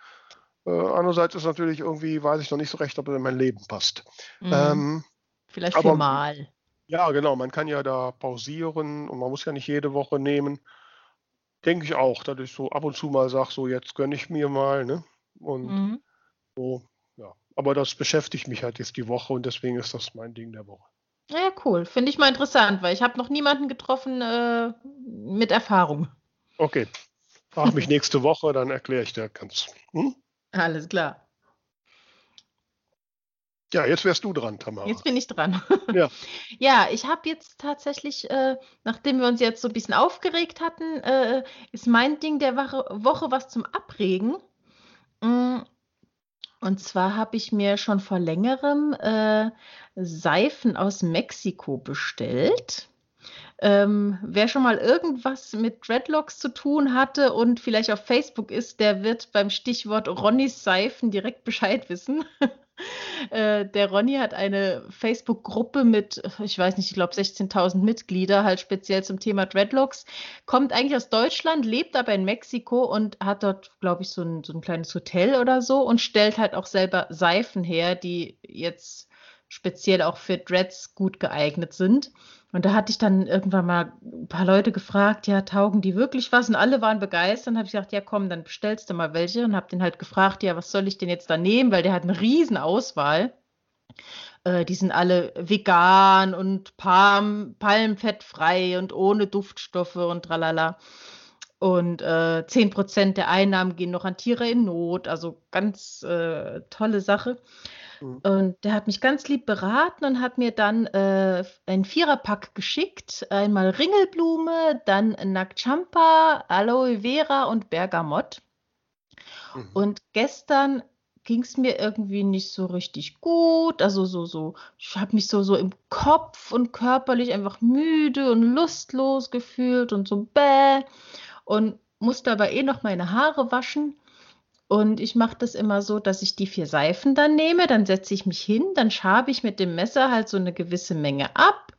Äh, andererseits ist natürlich irgendwie, weiß ich noch nicht so recht, ob es in mein Leben passt. Hm. Ähm, Vielleicht aber- für mal. ja, genau, man kann ja da pausieren und man muss ja nicht jede Woche nehmen. Denke ich auch, dass ich so ab und zu mal sage, so jetzt gönne ich mir mal, ne? Und Mhm. so, ja. Aber das beschäftigt mich halt jetzt die Woche und deswegen ist das mein Ding der Woche. Ja, cool. Finde ich mal interessant, weil ich habe noch niemanden getroffen äh, mit Erfahrung. Okay. Frag mich nächste Woche, dann erkläre ich dir ganz. Hm? Alles klar. Ja, jetzt wärst du dran, Tamara. Jetzt bin ich dran. Ja. <laughs> Ja, ich habe jetzt tatsächlich, äh, nachdem wir uns jetzt so ein bisschen aufgeregt hatten, äh, ist mein Ding der Woche, was zum Abregen. Mm, Und zwar habe ich mir schon vor längerem äh, Seifen aus Mexiko bestellt. Ähm, wer schon mal irgendwas mit Dreadlocks zu tun hatte und vielleicht auf Facebook ist, der wird beim Stichwort Ronnys Seifen direkt Bescheid wissen. <laughs> Äh, der Ronny hat eine Facebook-Gruppe mit, ich weiß nicht, ich glaube 16.000 Mitglieder, halt speziell zum Thema Dreadlocks. Kommt eigentlich aus Deutschland, lebt aber in Mexiko und hat dort, glaube ich, so ein, so ein kleines Hotel oder so und stellt halt auch selber Seifen her, die jetzt speziell auch für Dreads gut geeignet sind. Und da hatte ich dann irgendwann mal ein paar Leute gefragt, ja, taugen die wirklich was? Und alle waren begeistert. Und habe ich gesagt, ja, komm, dann bestellst du mal welche. Und habe den halt gefragt, ja, was soll ich denn jetzt da nehmen? Weil der hat eine riesen Auswahl. Äh, die sind alle vegan und Palm, palmfettfrei und ohne Duftstoffe und tralala. Und äh, 10% der Einnahmen gehen noch an Tiere in Not. Also ganz äh, tolle Sache. Mhm. Und der hat mich ganz lieb beraten und hat mir dann äh, ein Viererpack geschickt. Einmal Ringelblume, dann Nagchampa, Aloe Vera und Bergamott. Mhm. Und gestern ging es mir irgendwie nicht so richtig gut. Also so, so, ich habe mich so, so im Kopf und körperlich einfach müde und lustlos gefühlt und so bäh. Und musste aber eh noch meine Haare waschen. Und ich mache das immer so, dass ich die vier Seifen dann nehme, dann setze ich mich hin, dann schabe ich mit dem Messer halt so eine gewisse Menge ab.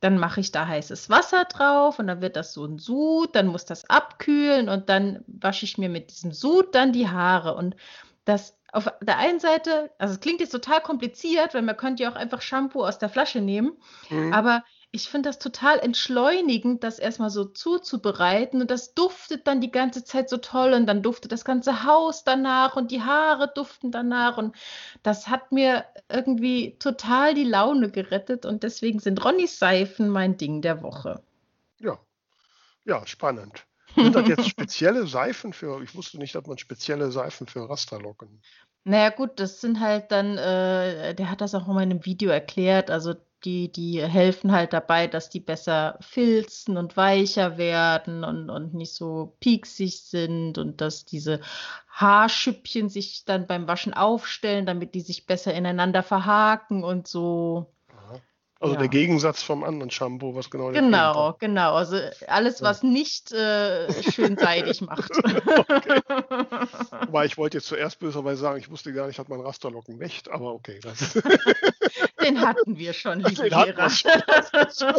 Dann mache ich da heißes Wasser drauf und dann wird das so ein Sud, dann muss das abkühlen und dann wasche ich mir mit diesem Sud dann die Haare. Und das auf der einen Seite, also es klingt jetzt total kompliziert, weil man könnte ja auch einfach Shampoo aus der Flasche nehmen, Mhm. aber ich finde das total entschleunigend, das erstmal so zuzubereiten und das duftet dann die ganze Zeit so toll und dann duftet das ganze Haus danach und die Haare duften danach und das hat mir irgendwie total die Laune gerettet und deswegen sind Ronnys Seifen mein Ding der Woche. Ja. Ja, spannend. Sind das jetzt spezielle Seifen für, ich wusste nicht, dass man spezielle Seifen für Rasterlocken. Naja gut, das sind halt dann, äh, der hat das auch in meinem Video erklärt, also die, die helfen halt dabei, dass die besser filzen und weicher werden und, und nicht so pieksig sind und dass diese Haarschüppchen sich dann beim Waschen aufstellen, damit die sich besser ineinander verhaken und so. Also Ja. der Gegensatz vom anderen Shampoo, was genau Genau, genau. Also alles, Ja. was nicht äh, schön seidig macht. <laughs> <laughs> Wobei ich wollte jetzt zuerst böserweise sagen, ich wusste gar nicht, dass man Rasterlocken wächt, aber okay. Das, <laughs> Den hatten wir schon, liebe Den wir schon.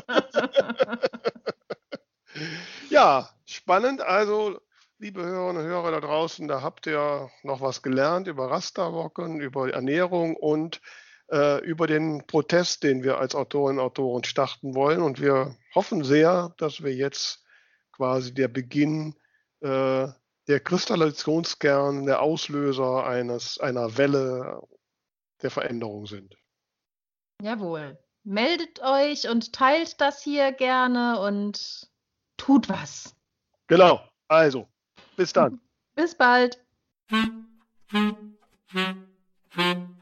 ja, spannend. Also, liebe Hörerinnen und Hörer da draußen, da habt ihr noch was gelernt über Rasterlocken, über Ernährung und äh, über den Protest, den wir als Autorinnen und Autoren starten wollen. Und wir hoffen sehr, dass wir jetzt quasi der Beginn äh, der Kristallisationskern, der Auslöser eines, einer Welle der Veränderung sind. Jawohl. Meldet euch und teilt das hier gerne und tut was. Genau. Also, bis dann. Bis bald. <laughs>